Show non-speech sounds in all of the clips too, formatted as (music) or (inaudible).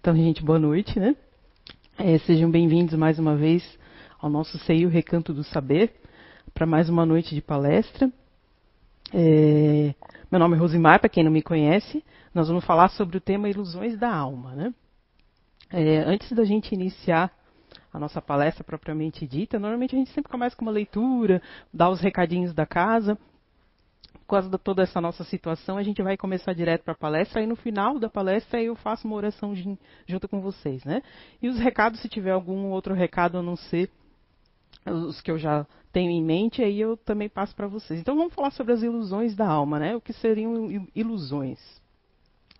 Então, gente, boa noite, né? É, sejam bem-vindos mais uma vez ao nosso CEIO Recanto do Saber, para mais uma noite de palestra. É, meu nome é Rosimar, para quem não me conhece, nós vamos falar sobre o tema Ilusões da Alma, né? É, antes da gente iniciar a nossa palestra propriamente dita, normalmente a gente sempre começa com uma leitura, dá os recadinhos da casa, por causa de toda essa nossa situação, a gente vai começar direto para a palestra e no final da palestra eu faço uma oração junto com vocês, né? E os recados, se tiver algum outro recado a não ser os que eu já tenho em mente, aí eu também passo para vocês. Então vamos falar sobre as ilusões da alma, né? O que seriam ilusões?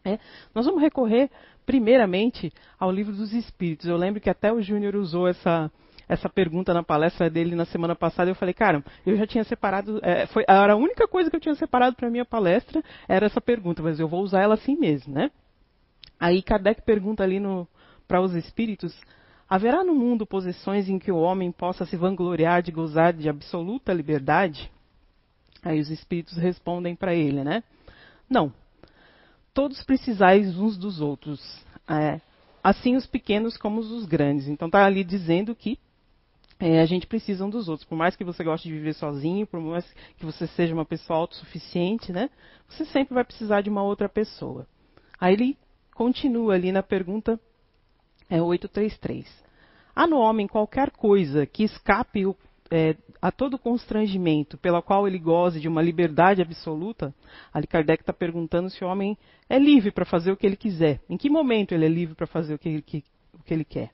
É, nós vamos recorrer primeiramente ao livro dos Espíritos. Eu lembro que até o Júnior usou essa essa pergunta na palestra dele na semana passada, eu falei, cara, eu já tinha separado, é, foi, era a única coisa que eu tinha separado para minha palestra, era essa pergunta, mas eu vou usar ela assim mesmo, né? Aí Kardec pergunta ali para os espíritos, haverá no mundo posições em que o homem possa se vangloriar de gozar de absoluta liberdade? Aí os espíritos respondem para ele, né? Não. Todos precisais uns dos outros. É, assim os pequenos como os grandes. Então está ali dizendo que é, a gente precisa um dos outros. Por mais que você goste de viver sozinho, por mais que você seja uma pessoa autossuficiente, né? Você sempre vai precisar de uma outra pessoa. Aí ele continua ali na pergunta é, 833. Há no homem qualquer coisa que escape o, é, a todo constrangimento pela qual ele goze de uma liberdade absoluta? Ali Kardec está perguntando se o homem é livre para fazer o que ele quiser. Em que momento ele é livre para fazer o que que, o que ele quer?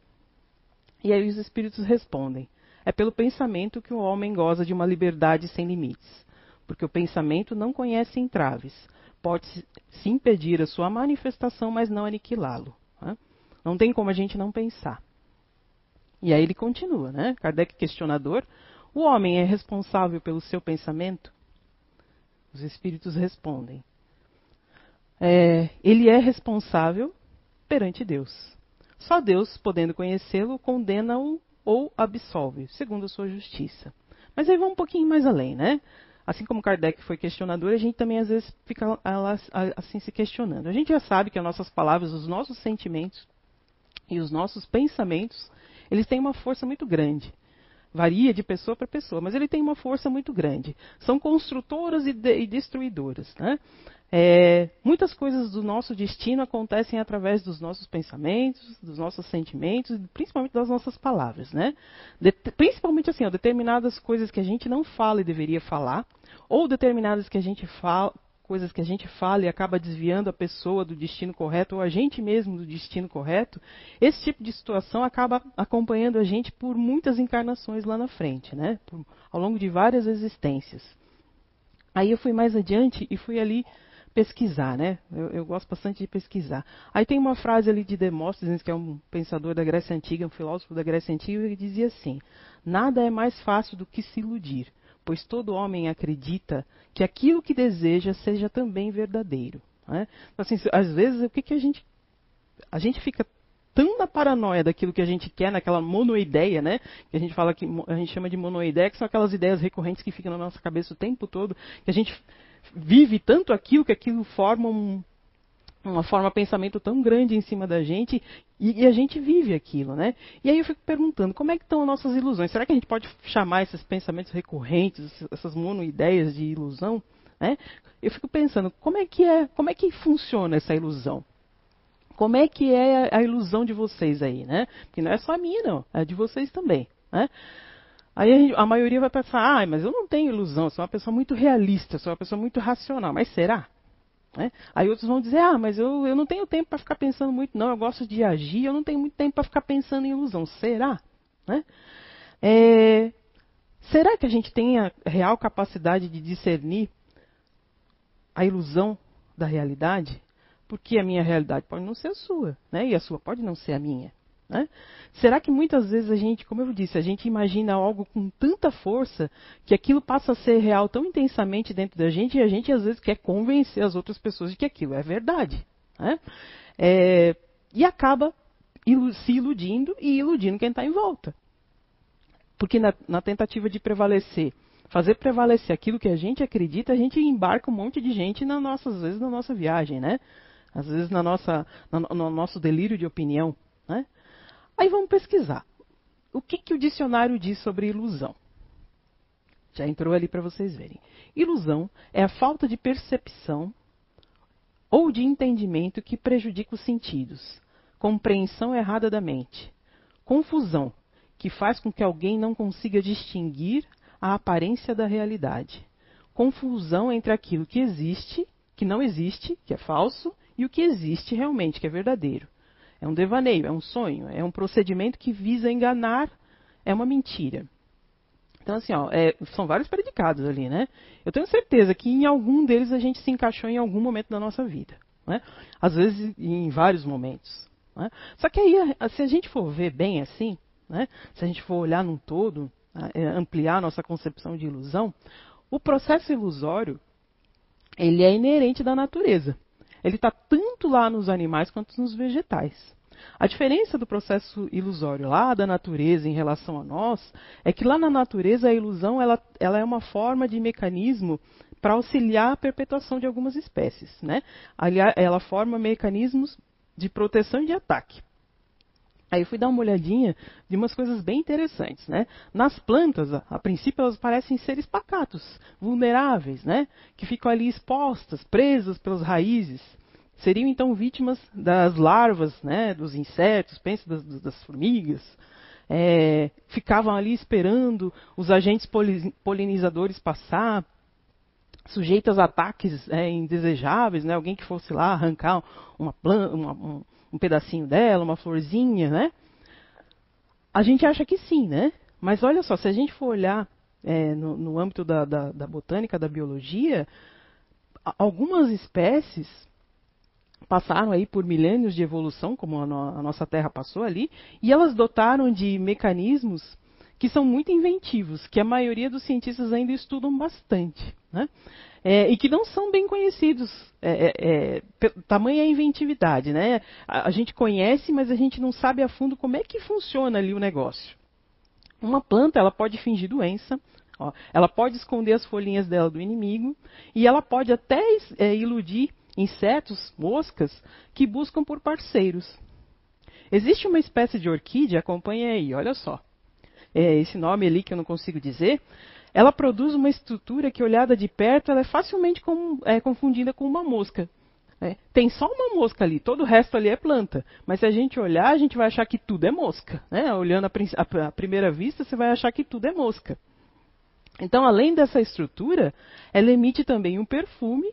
E aí os espíritos respondem: é pelo pensamento que o homem goza de uma liberdade sem limites, porque o pensamento não conhece entraves. Pode se impedir a sua manifestação, mas não aniquilá-lo. Né? Não tem como a gente não pensar. E aí ele continua, né? Kardec questionador. O homem é responsável pelo seu pensamento? Os espíritos respondem. É, ele é responsável perante Deus. Só Deus, podendo conhecê-lo, condena-o ou absolve, segundo a sua justiça. Mas aí vamos um pouquinho mais além, né? Assim como Kardec foi questionador, a gente também às vezes fica assim se questionando. A gente já sabe que as nossas palavras, os nossos sentimentos e os nossos pensamentos, eles têm uma força muito grande. Varia de pessoa para pessoa, mas ele tem uma força muito grande. São construtoras e, de, e destruidoras. Né? É, muitas coisas do nosso destino acontecem através dos nossos pensamentos, dos nossos sentimentos, principalmente das nossas palavras, né? De, principalmente assim, ó, determinadas coisas que a gente não fala e deveria falar, ou determinadas que a gente fala, coisas que a gente fala e acaba desviando a pessoa do destino correto, ou a gente mesmo do destino correto, esse tipo de situação acaba acompanhando a gente por muitas encarnações lá na frente, né? Por, ao longo de várias existências. Aí eu fui mais adiante e fui ali pesquisar, né? Eu, eu, gosto bastante de pesquisar. Aí tem uma frase ali de Demóstenes, que é um pensador da Grécia Antiga, um filósofo da Grécia Antiga, que dizia assim: Nada é mais fácil do que se iludir, pois todo homem acredita que aquilo que deseja seja também verdadeiro. Né? Então, assim, às vezes, o que, que a gente. A gente fica tão na paranoia daquilo que a gente quer, naquela monoideia, né? Que a gente fala que a gente chama de monoideia, que são aquelas ideias recorrentes que ficam na nossa cabeça o tempo todo, que a gente vive tanto aquilo que aquilo forma um, uma forma de pensamento tão grande em cima da gente e, e, a gente vive aquilo, né? E aí eu fico perguntando, como é que estão as nossas ilusões? Será que a gente pode chamar esses pensamentos recorrentes, essas monoideias de ilusão? Né? Eu fico pensando, como é que é, como é que funciona essa ilusão? Como é que é a, a ilusão de vocês aí, né? Porque não é só a minha, não, é de vocês também, né? Aí a, gente, a, maioria vai pensar, ah, mas eu não tenho ilusão, sou uma pessoa muito realista, sou uma pessoa muito racional. Mas será? Né? Aí outros vão dizer, ah, mas eu, eu não tenho tempo para ficar pensando muito, não, eu gosto de agir, eu não tenho muito tempo para ficar pensando em ilusão. Será? Né? É, será que a gente tem a real capacidade de discernir a ilusão da realidade? Porque a minha realidade pode não ser a sua, né? e a sua pode não ser a minha. Né? Será que muitas vezes a gente, como eu disse, a gente imagina algo com tanta força que aquilo passa a ser real tão intensamente dentro da gente e a gente às vezes quer convencer as outras pessoas de que aquilo é verdade. Né? É, e acaba ilu se iludindo e iludindo quem está em volta. Porque na, na tentativa de prevalecer, fazer prevalecer aquilo que a gente acredita, a gente embarca um monte de gente na nossa, às vezes na nossa viagem, né? Às vezes na nossa, no, no nosso delírio de opinião, né? Aí vamos pesquisar. O que, que o dicionário diz sobre ilusão? Já entrou ali para vocês verem. Ilusão é a falta de percepção ou de entendimento que prejudica os sentidos, compreensão errada da mente, confusão, que faz com que alguém não consiga distinguir a aparência da realidade, confusão entre aquilo que existe, que não existe, que é falso, e o que existe realmente, que é verdadeiro. É um devaneio, é um sonho, é um procedimento que visa enganar, é uma mentira. Então, assim, ó, é, são vários predicados ali, né? Eu tenho certeza que em algum deles a gente se encaixou em algum momento da nossa vida. Né? Às vezes em vários momentos. Né? Só que aí, se a gente for ver bem assim, né? se a gente for olhar num todo, é, ampliar nossa concepção de ilusão, o processo ilusório ele é inerente da natureza. Ele está tanto lá nos animais quanto nos vegetais. A diferença do processo ilusório lá da natureza em relação a nós é que lá na natureza a ilusão ela, ela é uma forma de mecanismo para auxiliar a perpetuação de algumas espécies. Né? Ela forma mecanismos de proteção e de ataque. Aí eu fui dar uma olhadinha de umas coisas bem interessantes, né? Nas plantas, a, a, princípio, elas parecem seres pacatos, vulneráveis, né? Que ficam ali expostas, presas pelas raízes seriam então vítimas das larvas, né, dos insetos, pense das, das formigas, é, ficavam ali esperando os agentes polinizadores passar, sujeitas a ataques é, indesejáveis, né, alguém que fosse lá arrancar uma planta, uma, um, um, pedacinho dela, uma florzinha, né? A gente acha que sim, né? Mas olha só, se a gente for olhar é, no, no, âmbito da, da, da botânica, da biologia, algumas espécies passaram aí por milênios de evolução, como a, no, a, nossa Terra passou ali, e elas dotaram de mecanismos que são muito inventivos, que a maioria dos cientistas ainda estudam bastante, né? É, e que não são bem conhecidos. É, é, é tamanha inventividade, né? A, a, gente conhece, mas a gente não sabe a fundo como é que funciona ali o negócio. Uma planta, ela pode fingir doença, ó, ela pode esconder as folhinhas dela do inimigo, e ela pode até é, iludir insetos, moscas, que buscam por parceiros. Existe uma espécie de orquídea, acompanha aí, olha só. É esse nome ali que eu não consigo dizer. Ela produz uma estrutura que, olhada de perto, ela é facilmente com, é, confundida com uma mosca. É, tem só uma mosca ali, todo o resto ali é planta. Mas se a gente olhar, a gente vai achar que tudo é mosca. Né? Olhando à primeira vista, você vai achar que tudo é mosca. Então, além dessa estrutura, ela emite também um perfume,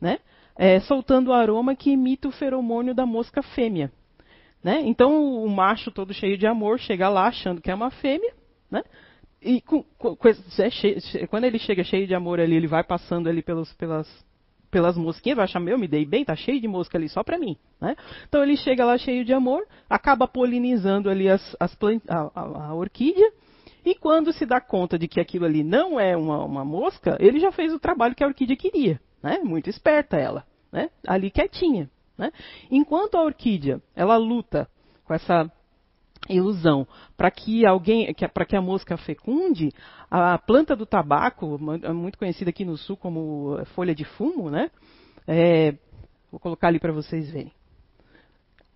né? É, soltando o aroma que imita o feromônio da mosca fêmea. Né? Então o macho todo cheio de amor chega lá achando que é uma fêmea, né? E com, com, é cheio, quando ele chega cheio de amor ali, ele vai passando ali pelos, pelas, pelas mosquinhas, vai achar, meu, me dei bem, tá cheio de mosca ali só pra mim. Né? Então ele chega lá cheio de amor, acaba polinizando ali as, as plant, a, a, a, orquídea, e quando se dá conta de que aquilo ali não é uma, uma mosca, ele já fez o trabalho que a orquídea queria né? Muito esperta ela, né? Ali quietinha, né? Enquanto a orquídea, ela luta com essa ilusão para que alguém, para que a mosca fecunde, a planta do tabaco, muito conhecida aqui no sul como folha de fumo, né? É, vou colocar ali para vocês verem.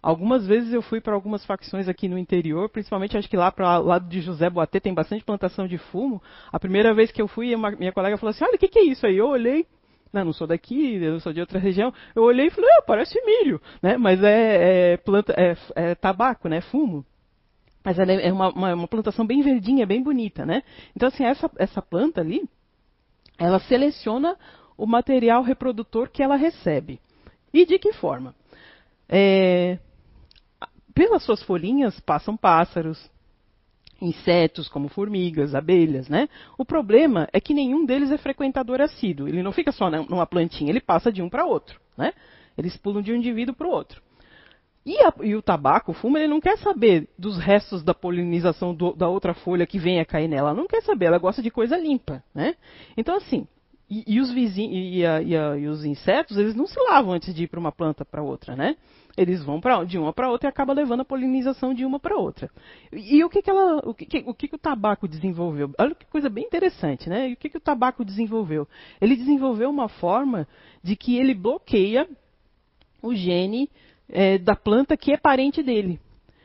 Algumas vezes eu fui para algumas facções aqui no interior, principalmente acho que lá para lado de José Boatê tem bastante plantação de fumo. A primeira vez que eu fui, uma, minha colega falou assim: Olha, o que, que é isso aí? Eu olhei, não, não sou daqui, eu sou de outra região. Eu olhei e falei, ah, parece milho, né? Mas é, é planta, é, é, tabaco, né? Fumo. Mas ela é uma, uma, uma, plantação bem verdinha, bem bonita, né? Então, assim, essa, essa planta ali, ela seleciona o material reprodutor que ela recebe. E de que forma? É, pelas suas folhinhas passam pássaros, insetos como formigas, abelhas, né? O problema é que nenhum deles é frequentador assíduo. Ele não fica só numa plantinha, ele passa de um para outro, né? Eles pulam de um indivíduo para o outro. E, a, e, o tabaco, o fumo, ele não quer saber dos restos da polinização do, da outra folha que vem a cair nela. Ela não quer saber, ela gosta de coisa limpa, né? Então, assim, e, e os vizinhos e, os insetos, eles não se lavam antes de ir para uma planta para outra, né? Eles vão pra, de uma para outra e acaba levando a polinização de uma para outra. E, o que que ela, o que, o que que o tabaco desenvolveu? Olha que coisa bem interessante, né? E o que que o tabaco desenvolveu? Ele desenvolveu uma forma de que ele bloqueia o gene é, da planta que é parente dele.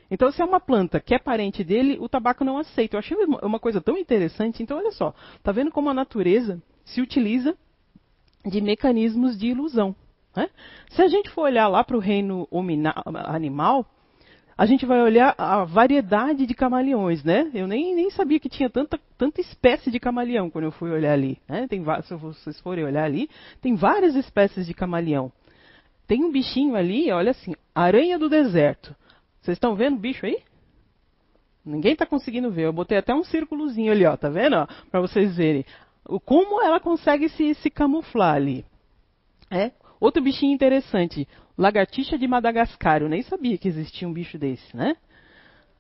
Então, se é uma planta que é parente dele, o tabaco não aceita. Eu achei uma coisa tão interessante. Então, olha só, tá vendo como a natureza se utiliza de mecanismos de ilusão. Né? Se a gente for olhar lá para o reino animal, a gente vai olhar a variedade de camaleões, né? Eu nem, nem sabia que tinha tanta, tanta espécie de camaleão quando eu fui olhar ali. Né? Tem, se vocês forem olhar ali, tem várias espécies de camaleão. Tem um bichinho ali, olha assim, aranha do deserto. Vocês estão vendo o bicho aí? Ninguém está conseguindo ver. Eu botei até um círculozinho ali, ó, tá vendo? Para vocês verem. Como ela consegue se, se camuflar ali. É? Outro bichinho interessante, lagartixa de Madagascar. Eu nem sabia que existia um bicho desse, né?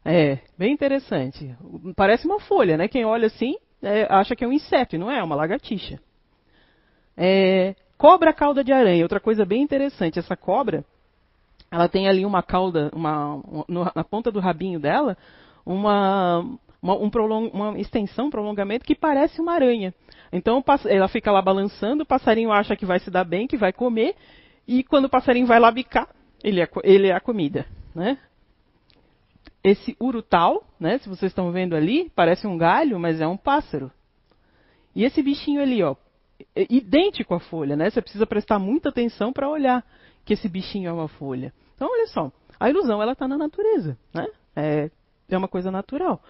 É, bem interessante. Parece uma folha, né? Quem olha assim é, acha que é um inseto, e não é, é uma lagartixa. É, cobra cauda de aranha, outra coisa bem interessante. Essa cobra, ela tem ali uma cauda, uma, uma na ponta do rabinho dela, uma, uma, um prolong, uma extensão, um prolongamento que parece uma aranha. Então ela fica lá balançando, o passarinho acha que vai se dar bem, que vai comer, e quando o passarinho vai lá bicar, ele é, ele é a comida. Né? Esse urutau, né, se vocês estão vendo ali, parece um galho, mas é um pássaro. E esse bichinho ali, ó, é idêntico à folha, né? Você precisa prestar muita atenção para olhar que esse bichinho é uma folha. Então, olha só, a ilusão ela está na natureza, né? É, é uma coisa natural.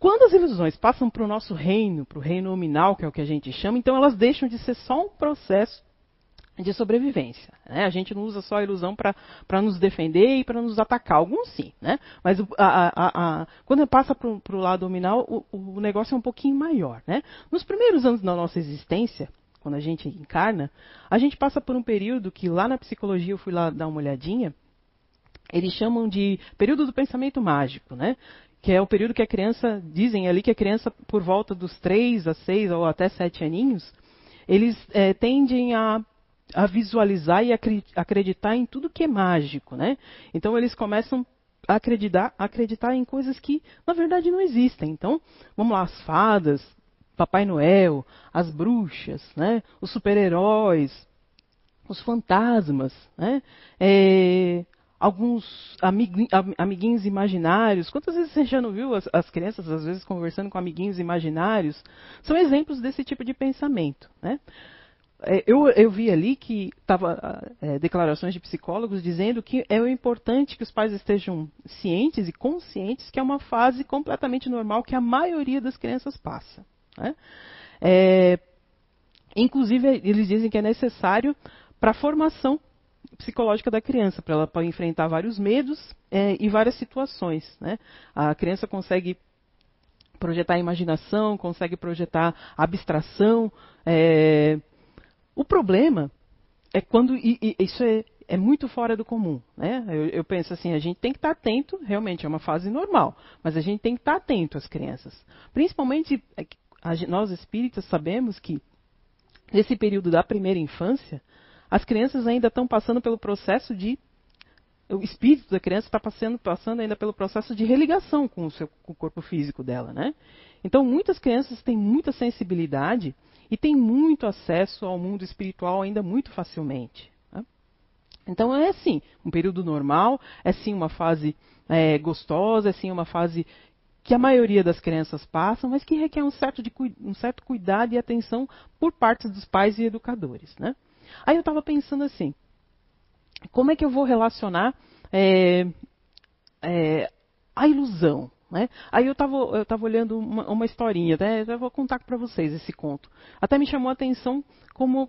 Quando as ilusões passam para o nosso reino, para o reino nominal, que é o que a gente chama, então elas deixam de ser só um processo de sobrevivência. Né? A gente não usa só a ilusão para nos defender e para nos atacar. Alguns sim, né? mas a, a, a, quando passa para o lado nominal, o, o, negócio é um pouquinho maior. Né? Nos primeiros anos da nossa existência, quando a gente encarna, a gente passa por um período que lá na psicologia eu fui lá dar uma olhadinha, eles chamam de período do pensamento mágico, né? Que é o período que a criança, dizem ali que a criança, por volta dos 3 a 6 ou até 7 aninhos, eles é, tendem a, a, visualizar e acreditar em tudo que é mágico, né? Então eles começam a acreditar, acreditar em coisas que, na verdade, não existem. Então, vamos lá, as fadas, Papai Noel, as bruxas, né? os super-heróis, os fantasmas, né? É, alguns amiguinhos imaginários. Quantas vezes você já não viu as, as, crianças, às vezes, conversando com amiguinhos imaginários? São exemplos desse tipo de pensamento. Né? É, eu, eu, vi ali que estava é, declarações de psicólogos dizendo que é importante que os pais estejam cientes e conscientes que é uma fase completamente normal que a maioria das crianças passa. Né? É, inclusive, eles dizem que é necessário para a formação psicológica da criança, para ela enfrentar vários medos é, e várias situações. Né? A criança consegue projetar a imaginação, consegue projetar abstração. É... O problema é quando e, e, isso é, é, muito fora do comum. Né? Eu, eu, penso assim, a gente tem que estar atento, realmente é uma fase normal, mas a gente tem que estar atento às crianças. Principalmente, é nós espíritas sabemos que nesse período da primeira infância, as crianças ainda estão passando pelo processo de. O espírito da criança está passando, passando ainda pelo processo de religação com o, seu, com o corpo físico dela, né? Então, muitas crianças têm muita sensibilidade e têm muito acesso ao mundo espiritual ainda muito facilmente. Né? Então, é sim, um período normal, é sim uma fase é, gostosa, é sim uma fase que a maioria das crianças passam, mas que requer um certo, de, um certo cuidado e atenção por parte dos pais e educadores. Né? Aí eu estava pensando assim, como é que eu vou relacionar é, é, a ilusão? Né? Aí eu estava olhando uma, uma historinha, né? eu vou contar para vocês esse conto. Até me chamou a atenção como,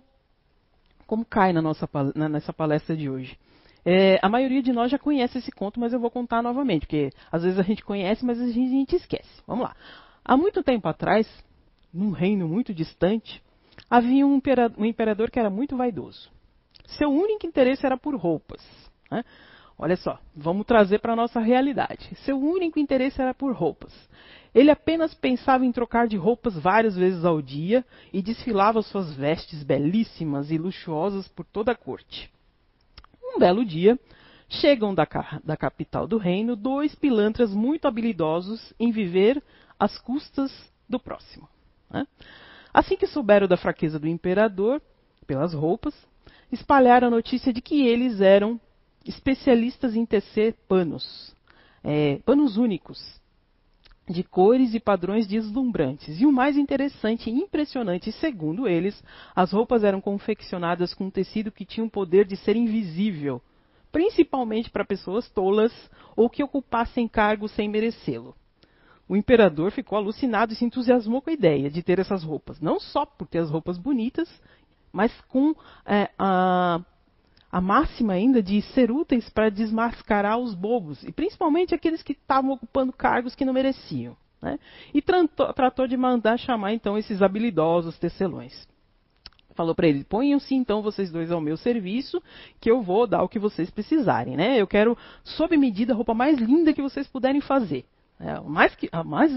como cai na nossa, na, nessa palestra de hoje. É, a maioria de nós já conhece esse conto, mas eu vou contar novamente, porque às vezes a gente conhece, mas a gente, a gente esquece. Vamos lá. Há muito tempo atrás, num reino muito distante, havia um imperador, que era muito vaidoso. Seu único interesse era por roupas. Né? Olha só, vamos trazer para a nossa realidade. Seu único interesse era por roupas. Ele apenas pensava em trocar de roupas várias vezes ao dia e desfilava suas vestes belíssimas e luxuosas por toda a corte. Um belo dia, chegam da, da capital do reino dois pilantras muito habilidosos em viver às custas do próximo. Né? Assim que souberam da fraqueza do imperador, pelas roupas, espalharam a notícia de que eles eram especialistas em tecer panos, é, panos únicos, de cores e padrões deslumbrantes. E o mais interessante e impressionante, segundo eles, as roupas eram confeccionadas com um tecido que tinha o poder de ser invisível, principalmente para pessoas tolas ou que ocupassem cargos sem merecê-lo. O imperador ficou alucinado e se entusiasmou com a ideia de ter essas roupas, não só por ter as roupas bonitas, mas com é, a, a máxima ainda de ser úteis para desmascarar os bobos, e principalmente aqueles que estavam ocupando cargos que não mereciam. Né? E tratou, tratou de mandar chamar então esses habilidosos tecelões. Falou para eles: ponham-se então vocês dois ao meu serviço, que eu vou dar o que vocês precisarem. Né? Eu quero, sob medida, a roupa mais linda que vocês puderem fazer. É, mais que, mais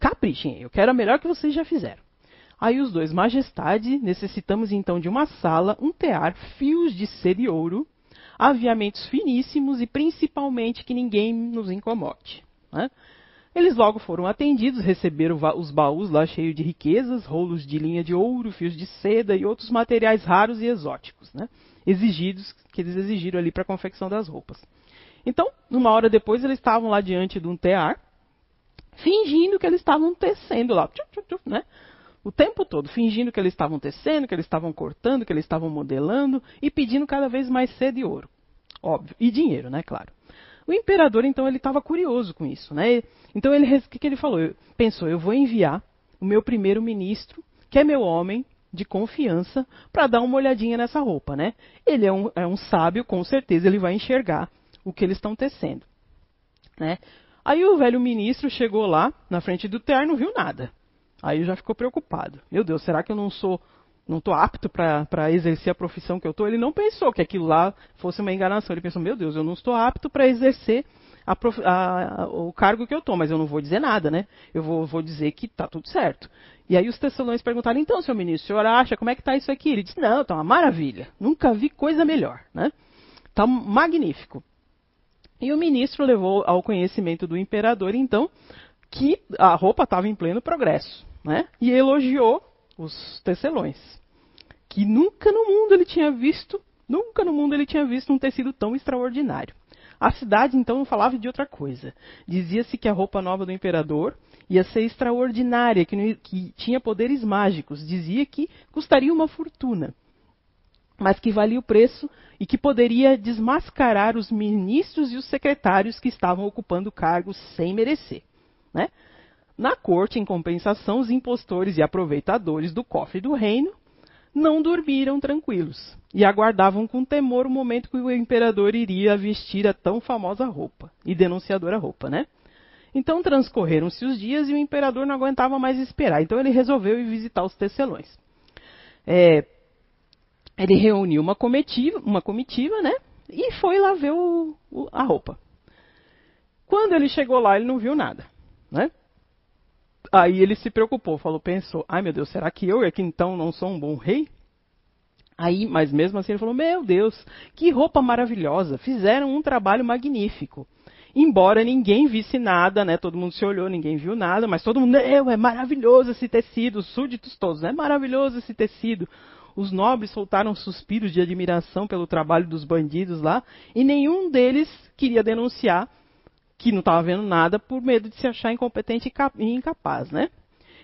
caprichem, eu quero a melhor que vocês já fizeram. Aí os dois, majestade, necessitamos então de uma sala, um tear, fios de seda e ouro, aviamentos finíssimos e principalmente que ninguém nos incomode. Né? Eles logo foram atendidos, receberam os baús lá cheios de riquezas, rolos de linha de ouro, fios de seda e outros materiais raros e exóticos, né? exigidos, que eles exigiram ali para a confecção das roupas. Então, uma hora depois, eles estavam lá diante de um tear, fingindo que eles estavam tecendo lá, né? o tempo todo, fingindo que eles estavam tecendo, que eles estavam cortando, que eles estavam modelando e pedindo cada vez mais seda e ouro. Óbvio. E dinheiro, né, claro. O imperador, então, ele estava curioso com isso, né? Então, ele, o que, que ele falou? Pensou, eu vou enviar o meu primeiro-ministro, que é meu homem de confiança, para dar uma olhadinha nessa roupa, né? Ele é um, é um sábio, com certeza ele vai enxergar o que eles estão tecendo, né? Aí o velho ministro chegou lá, na frente do terno, não viu nada. Aí já ficou preocupado. Meu Deus, será que eu não sou, não estou apto para exercer a profissão que eu estou? Ele não pensou que aquilo lá fosse uma enganação. Ele pensou, meu Deus, eu não estou apto para exercer a prof, a, a, o cargo que eu estou, mas eu não vou dizer nada, né? Eu vou, vou dizer que está tudo certo. E aí os tecelões perguntaram, então, seu ministro, o senhor acha, como é que está isso aqui? Ele disse, não, está uma maravilha. Nunca vi coisa melhor, né? Está magnífico. E o ministro levou ao conhecimento do imperador, então, que a roupa estava em pleno progresso, né? E elogiou os tecelões, que nunca no mundo ele tinha visto, nunca no mundo ele tinha visto um tecido tão extraordinário. A cidade então falava de outra coisa. Dizia-se que a roupa nova do imperador ia ser extraordinária, que, que tinha poderes mágicos. Dizia que custaria uma fortuna mas que valia o preço e que poderia desmascarar os ministros e os secretários que estavam ocupando cargos sem merecer. Né? Na corte, em compensação, os impostores e aproveitadores do cofre do reino não dormiram tranquilos e aguardavam com temor o momento que o imperador iria vestir a tão famosa roupa e denunciadora roupa, né? Então transcorreram-se os dias e o imperador não aguentava mais esperar. Então ele resolveu ir visitar os tecelões. É, ele reuniu uma comitiva, uma comitiva, né? E foi lá ver o, o, a roupa. Quando ele chegou lá, ele não viu nada né? Aí ele se preocupou, falou, pensou, ai meu Deus, será que eu é que então não sou um bom rei? Aí, mas mesmo assim ele falou, meu Deus, que roupa maravilhosa, fizeram um trabalho magnífico. Embora ninguém visse nada, né? Todo mundo se olhou, ninguém viu nada, mas todo mundo, é maravilhoso esse tecido, os súditos todos, é maravilhoso esse tecido. Os nobres soltaram suspiros de admiração pelo trabalho dos bandidos lá, e nenhum deles queria denunciar que não estava vendo nada por medo de se achar incompetente e incapaz, né?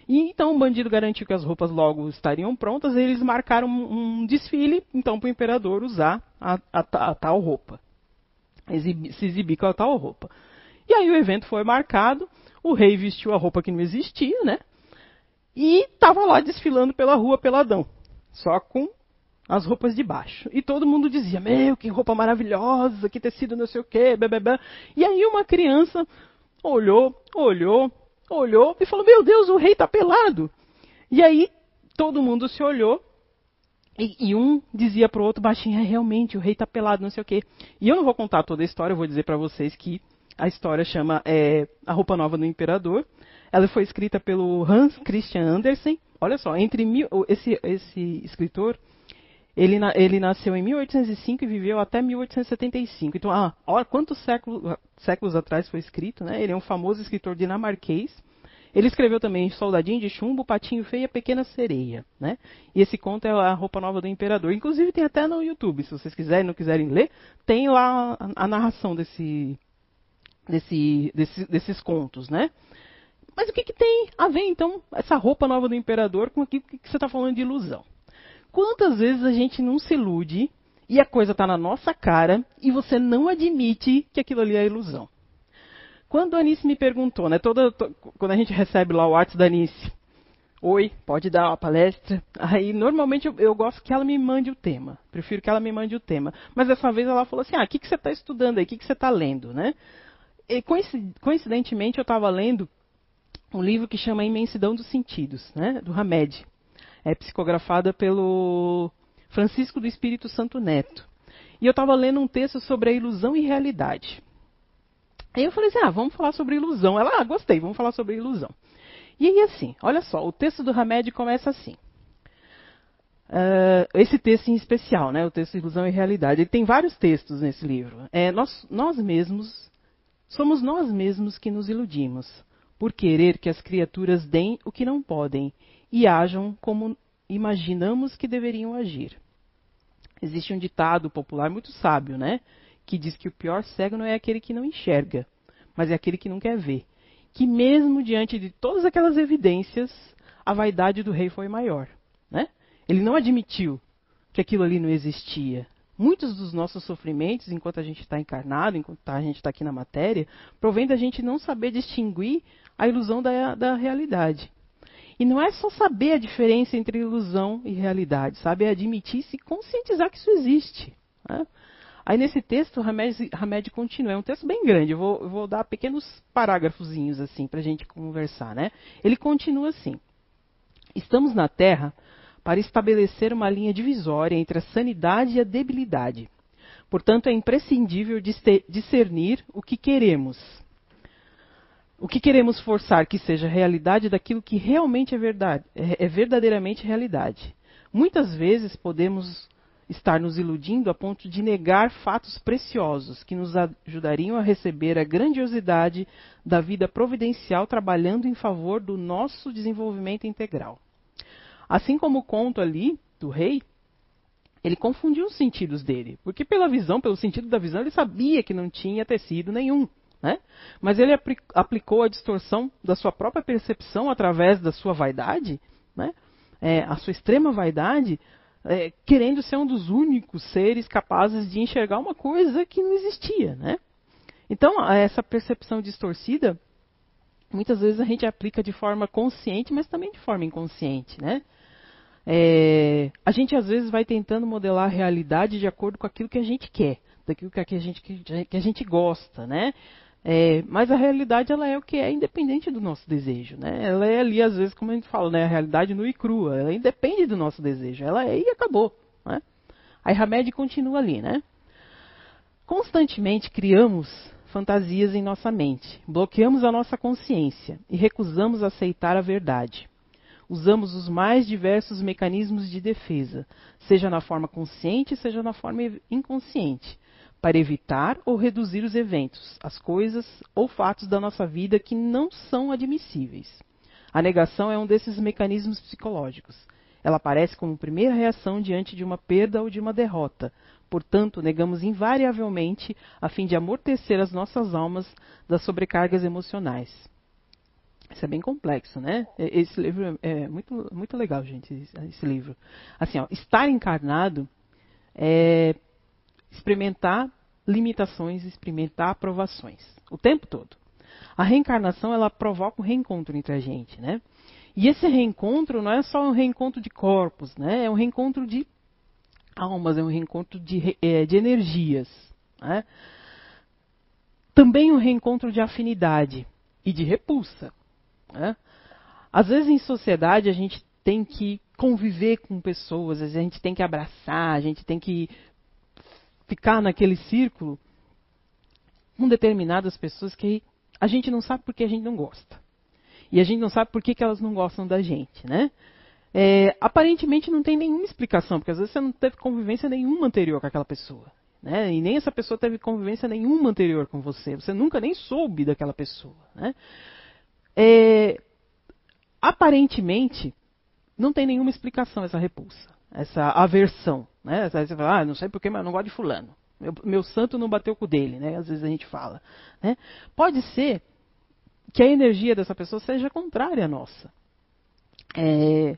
E então o bandido garantiu que as roupas logo estariam prontas e eles marcaram um, desfile, então, para o imperador usar a, a, a tal roupa. Exibir, se exibir com a tal roupa. E aí o evento foi marcado, o rei vestiu a roupa que não existia, né? E estava lá desfilando pela rua peladão, só com as roupas de baixo. E todo mundo dizia: Meu, que roupa maravilhosa, que tecido não sei o quê, bebê. E aí uma criança olhou, olhou, olhou e falou: Meu Deus, o rei está pelado. E aí todo mundo se olhou e, e um dizia para o outro baixinho: É realmente, o rei está pelado, não sei o quê. E eu não vou contar toda a história, eu vou dizer para vocês que a história chama é, A Roupa Nova do Imperador. Ela foi escrita pelo Hans Christian Andersen. Olha só, entre mil, esse, esse escritor ele, ele, nasceu em 1805 e viveu até 1875. Então, ah, olha quantos séculos, séculos atrás foi escrito, né? Ele é um famoso escritor dinamarquês. Ele escreveu também Soldadinho de Chumbo, Patinho Feio e a Pequena Sereia. Né? E esse conto é a roupa nova do imperador. Inclusive tem até no YouTube, se vocês quiserem não quiserem ler, tem lá a, a narração desse, desse, desse, desses contos. Né? Mas o que, que, tem a ver, então, essa roupa nova do imperador com aquilo que você está falando de ilusão? Quantas vezes a gente não se ilude e a coisa está na nossa cara e você não admite que aquilo ali é ilusão? Quando a Anice me perguntou, né, toda, to, quando a gente recebe lá o WhatsApp da Anice, oi, pode dar uma palestra? Aí, normalmente, eu, eu, gosto que ela me mande o tema. Prefiro que ela me mande o tema. Mas dessa vez ela falou assim, ah, o que, que você está estudando aí? O que, que você está lendo, né? E, coincidentemente, eu estava lendo um livro que chama Imensidão dos Sentidos, né, do Hamed. É psicografada pelo Francisco do Espírito Santo Neto. E eu estava lendo um texto sobre a ilusão e realidade. Aí eu falei assim, ah, vamos falar sobre ilusão. Ela, ah, gostei, vamos falar sobre ilusão. E aí assim, olha só, o texto do Hamed começa assim. Uh, esse texto em especial, né, o texto Ilusão e Realidade, ele tem vários textos nesse livro. É, nós, nós mesmos, somos nós mesmos que nos iludimos, por querer que as criaturas deem o que não podem e ajam como imaginamos que deveriam agir. Existe um ditado popular muito sábio, né? que diz que o pior cego não é aquele que não enxerga, mas é aquele que não quer ver. Que mesmo diante de todas aquelas evidências, a vaidade do rei foi maior. Né? Ele não admitiu que aquilo ali não existia. Muitos dos nossos sofrimentos, enquanto a gente está encarnado, enquanto a gente está aqui na matéria, provém da gente não saber distinguir a ilusão da, da realidade. E não é só saber a diferença entre ilusão e realidade, sabe? É admitir-se e conscientizar que isso existe. Né? Aí nesse texto, Hamed, Hamed continua. É um texto bem grande. Eu vou, eu vou dar pequenos parágrafozinhos assim para a gente conversar, né? Ele continua assim: Estamos na Terra para estabelecer uma linha divisória entre a sanidade e a debilidade. Portanto, é imprescindível discernir o que queremos. O que queremos forçar que seja realidade daquilo que realmente é verdade, é, é verdadeiramente realidade. Muitas vezes podemos estar nos iludindo a ponto de negar fatos preciosos que nos ajudariam a receber a grandiosidade da vida providencial trabalhando em favor do nosso desenvolvimento integral. Assim como o conto ali do rei, ele confundiu os sentidos dele, porque pela visão, pelo sentido da visão, ele sabia que não tinha tecido nenhum. Né? Mas ele aplicou a distorção da sua própria percepção através da sua vaidade, né? é, a sua extrema vaidade, é, querendo ser um dos únicos seres capazes de enxergar uma coisa que não existia, né? Então, essa percepção distorcida, muitas vezes a gente aplica de forma consciente, mas também de forma inconsciente, né? É, a gente às vezes vai tentando modelar a realidade de acordo com aquilo que a gente quer, daquilo que a gente, que a gente gosta, né? É, mas a realidade ela é o que é, independente do nosso desejo, né? Ela é ali às vezes como a gente fala, né? A realidade nua e crua, ela independe do nosso desejo, ela é e acabou, né? Aí Hamed continua ali, né? Constantemente criamos fantasias em nossa mente, bloqueamos a nossa consciência e recusamos aceitar a verdade. Usamos os mais diversos mecanismos de defesa, seja na forma consciente, seja na forma inconsciente, para evitar ou reduzir os eventos, as coisas ou fatos da nossa vida que não são admissíveis. A negação é um desses mecanismos psicológicos. Ela aparece como primeira reação diante de uma perda ou de uma derrota. Portanto, negamos invariavelmente a fim de amortecer as nossas almas das sobrecargas emocionais. Isso é bem complexo, né? Esse livro é muito, muito legal, gente, esse livro. Assim, ó, estar encarnado é experimentar limitações, experimentar aprovações, o tempo todo. A reencarnação ela provoca um reencontro entre a gente, né? E esse reencontro não é só um reencontro de corpos, né? É um reencontro de almas, é um reencontro de, é, de energias. Né? Também um reencontro de afinidade e de repulsa. Né? Às vezes em sociedade a gente tem que conviver com pessoas, a gente tem que abraçar, a gente tem que ficar naquele círculo com determinadas pessoas que a gente não sabe porque a gente não gosta. E a gente não sabe por que, elas não gostam da gente, né? É, aparentemente não tem nenhuma explicação, porque às vezes você não teve convivência nenhuma anterior com aquela pessoa. Né? E nem essa pessoa teve convivência nenhuma anterior com você. Você nunca nem soube daquela pessoa. Né? É, aparentemente, não tem nenhuma explicação essa repulsa, essa aversão. Né? Às vezes você fala, ah, não sei porquê, mas eu não gosto de fulano. Meu, meu, santo não bateu com o dele, né? Às vezes a gente fala. Né? Pode ser que a energia dessa pessoa seja contrária à nossa. É,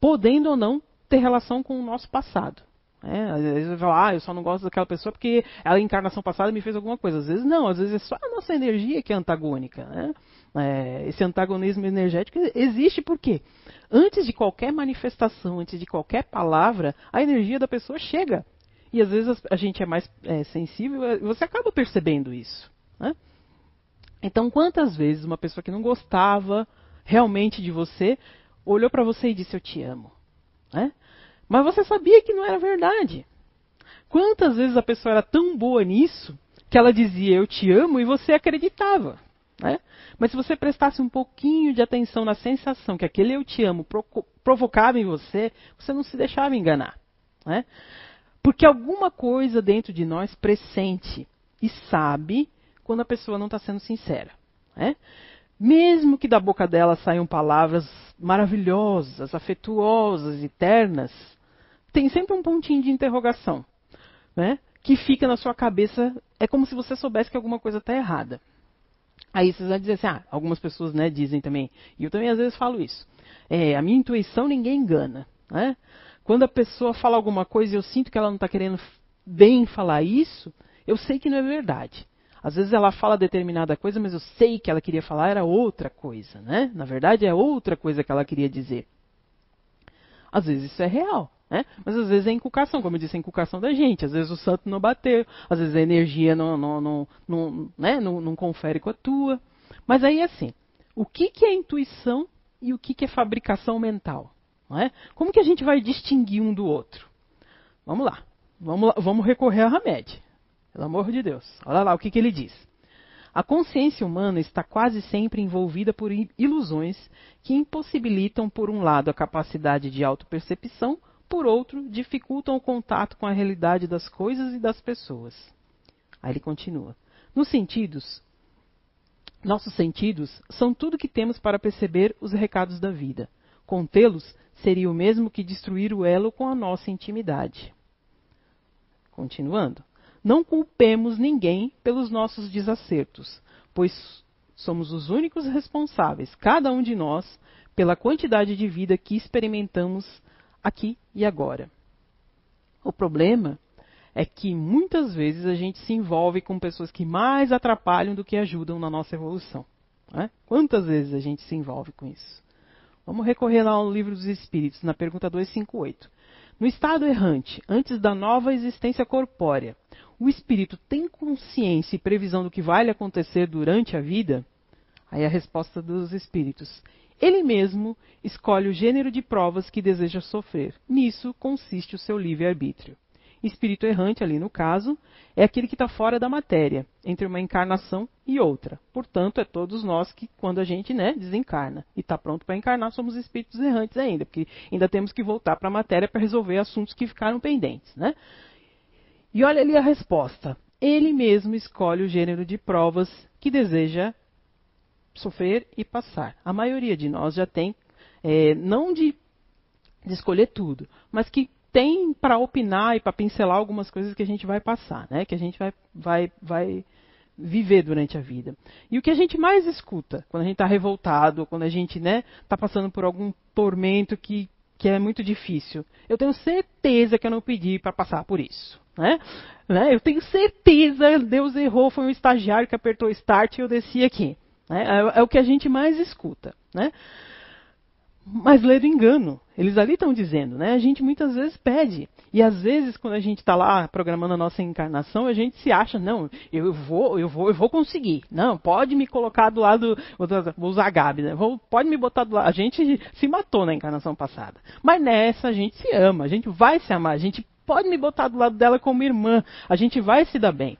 podendo ou não ter relação com o nosso passado. É, às vezes eu falo, ah, eu só não gosto daquela pessoa porque a encarnação passada me fez alguma coisa. Às vezes não, às vezes é só a nossa energia que é antagônica. Né? É, esse antagonismo energético existe porque antes de qualquer manifestação, antes de qualquer palavra, a energia da pessoa chega. E às vezes a gente é mais é, sensível, é, você acaba percebendo isso. Né? Então, quantas vezes uma pessoa que não gostava realmente de você olhou para você e disse: Eu te amo. Né? Mas você sabia que não era verdade. Quantas vezes a pessoa era tão boa nisso que ela dizia eu te amo e você acreditava. Né? Mas se você prestasse um pouquinho de atenção na sensação que aquele eu te amo provocava em você, você não se deixava enganar. Né? Porque alguma coisa dentro de nós pressente e sabe quando a pessoa não está sendo sincera. Né? Mesmo que da boca dela saiam palavras maravilhosas, afetuosas e ternas, tem sempre um pontinho de interrogação, né? Que fica na sua cabeça, é como se você soubesse que alguma coisa está errada. Aí vocês vão dizer assim, ah, algumas pessoas né, dizem também, e eu também às vezes falo isso. É, a minha intuição ninguém engana. Né? Quando a pessoa fala alguma coisa e eu sinto que ela não está querendo bem falar isso, eu sei que não é verdade. Às vezes ela fala determinada coisa, mas eu sei que ela queria falar era outra coisa, né? Na verdade é outra coisa que ela queria dizer. Às vezes isso é real. Né? Mas às vezes é inculcação, como eu disse, é inculcação da gente. Às vezes o santo não bateu, às vezes a energia não, não, não, não, né? não, não confere com a tua. Mas aí assim, o que, que é intuição e o que, que é fabricação mental? É? Como que a gente vai distinguir um do outro? Vamos lá, vamos, lá, vamos recorrer a Hamed. Pelo amor de Deus. Olha lá o que, que ele diz. A consciência humana está quase sempre envolvida por ilusões que impossibilitam, por um lado, a capacidade de autopercepção por outro, dificultam o contato com a realidade das coisas e das pessoas. Aí ele continua. Nos sentidos, nossos sentidos são tudo que temos para perceber os recados da vida. Contê-los seria o mesmo que destruir o elo com a nossa intimidade. Continuando. Não culpemos ninguém pelos nossos desacertos, pois somos os únicos responsáveis, cada um de nós, pela quantidade de vida que experimentamos aqui e agora. O problema é que muitas vezes a gente se envolve com pessoas que mais atrapalham do que ajudam na nossa evolução. Né? Quantas vezes a gente se envolve com isso? Vamos recorrer lá ao Livro dos Espíritos, na pergunta 258. No estado errante, antes da nova existência corpórea, o espírito tem consciência e previsão do que vai lhe acontecer durante a vida? Aí a resposta dos espíritos: ele mesmo escolhe o gênero de provas que deseja sofrer. Nisso consiste o seu livre-arbítrio. Espírito errante, ali no caso, é aquele que está fora da matéria, entre uma encarnação e outra. Portanto, é todos nós que, quando a gente né, desencarna e está pronto para encarnar, somos espíritos errantes ainda, porque ainda temos que voltar para a matéria para resolver assuntos que ficaram pendentes. Né? E olha ali a resposta. Ele mesmo escolhe o gênero de provas que deseja sofrer e passar. A maioria de nós já tem, é, não de, de escolher tudo, mas que tem para opinar e para pincelar algumas coisas que a gente vai passar, né? que a gente vai, vai, vai viver durante a vida. E o que a gente mais escuta quando a gente está revoltado, quando a gente está né, tá passando por algum tormento que, que é muito difícil. Eu tenho certeza que eu não pedi para passar por isso. Né? né? Eu tenho certeza, Deus errou, foi um estagiário que apertou start e eu desci aqui. Né? É, é, o que a gente mais escuta. Né? Mas do engano. Eles ali estão dizendo, né? A gente muitas vezes pede. E às vezes, quando a gente está lá programando a nossa encarnação, a gente se acha, não, eu vou, eu vou, eu vou conseguir. Não, pode me colocar do lado, vou usar a Gabi, né? Vou, pode me botar do lado. A gente se matou na encarnação passada. Mas nessa a gente se ama, a gente vai se amar, a gente pode me botar do lado dela como irmã, a gente vai se dar bem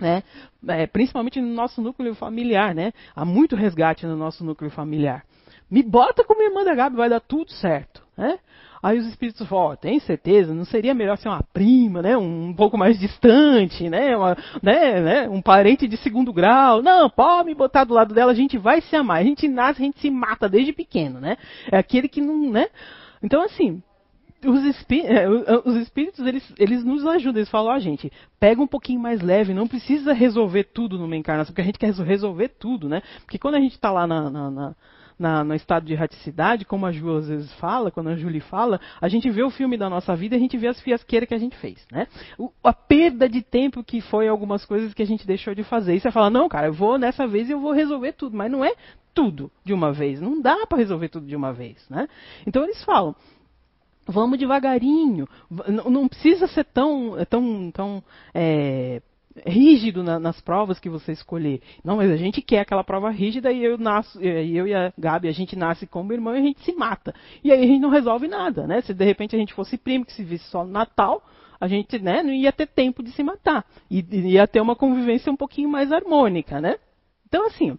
né? É, principalmente no nosso núcleo familiar, né? Há muito resgate no nosso núcleo familiar. Me bota como irmã da Gabi, vai dar tudo certo. Né? Aí os espíritos falam, tem certeza? Não seria melhor ser uma prima, né? Um, um pouco mais distante, né? Uma, né? né? Um parente de segundo grau. Não, pode me botar do lado dela, a gente vai se amar. A gente nasce, a gente se mata desde pequeno, né? É aquele que não, né? Então, assim, os, espí é, os, espíritos, eles, eles nos ajudam, eles falam, ó, oh, gente, pega um pouquinho mais leve, não precisa resolver tudo numa encarnação, porque a gente quer resolver tudo, né? Porque quando a gente está lá na, na, na na, no estado de erraticidade, como a Ju às vezes fala, quando a Julie fala, a gente vê o filme da nossa vida e a gente vê as fiasqueiras que a gente fez, né? O, a perda de tempo que foi algumas coisas que a gente deixou de fazer. E você fala, não, cara, eu vou nessa vez e eu vou resolver tudo, mas não é tudo de uma vez, não dá para resolver tudo de uma vez, né? Então eles falam, vamos devagarinho, não precisa ser tão, tão, tão é, rígido na, nas provas que você escolher. Não, mas a gente quer aquela prova rígida e eu, nasço, eu e a Gabi, a gente nasce como irmão e a gente se mata. E aí a gente não resolve nada, né? Se de repente a gente fosse primo, que se visse só no Natal, a gente né, não ia ter tempo de se matar. E ia ter uma convivência um pouquinho mais harmônica, né? Então, assim,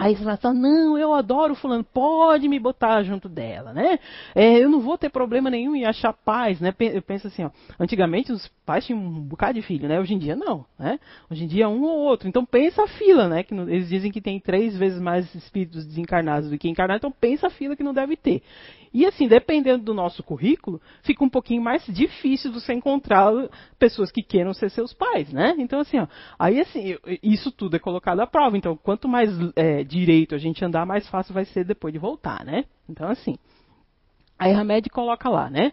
Aí você fala assim, não, eu adoro fulano, pode me botar junto dela, né? É, eu não vou ter problema nenhum em achar paz, né? Eu penso assim, ó, antigamente os pais tinham um bocado de filho, né? Hoje em dia não, né? Hoje em dia um ou outro. Então pensa a fila, né? Que eles dizem que tem três vezes mais espíritos desencarnados do que encarnados, então pensa a fila que não deve ter. E assim, dependendo do nosso currículo, fica um pouquinho mais difícil você encontrar pessoas que queiram ser seus pais, né? Então assim, ó, aí assim, isso tudo é colocado à prova. Então, quanto mais é, direito a gente andar, mais fácil vai ser depois de voltar, né? Então assim, aí Hamed coloca lá, né?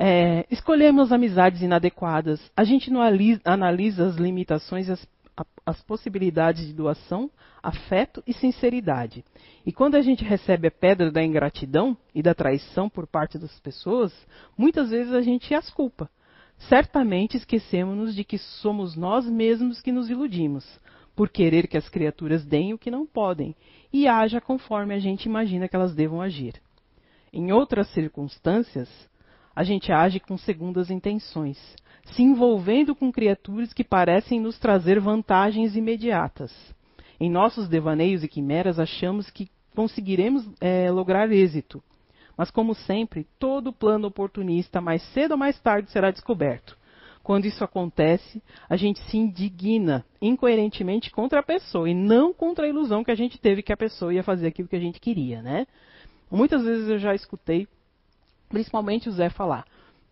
É, escolhemos amizades inadequadas. A gente não analisa as limitações e as as possibilidades de doação, afeto e sinceridade. E quando a gente recebe a pedra da ingratidão e da traição por parte das pessoas, muitas vezes a gente as culpa. Certamente esquecemos-nos de que somos nós mesmos que nos iludimos, por querer que as criaturas deem o que não podem e haja conforme a gente imagina que elas devam agir. Em outras circunstâncias, a gente age com segundas intenções, se envolvendo com criaturas que parecem nos trazer vantagens imediatas. Em nossos devaneios e quimeras achamos que conseguiremos é, lograr êxito. Mas, como sempre, todo plano oportunista, mais cedo ou mais tarde, será descoberto. Quando isso acontece, a gente se indigna incoerentemente contra a pessoa e não contra a ilusão que a gente teve que a pessoa ia fazer aquilo que a gente queria, né? Muitas vezes eu já escutei, principalmente o Zé falar,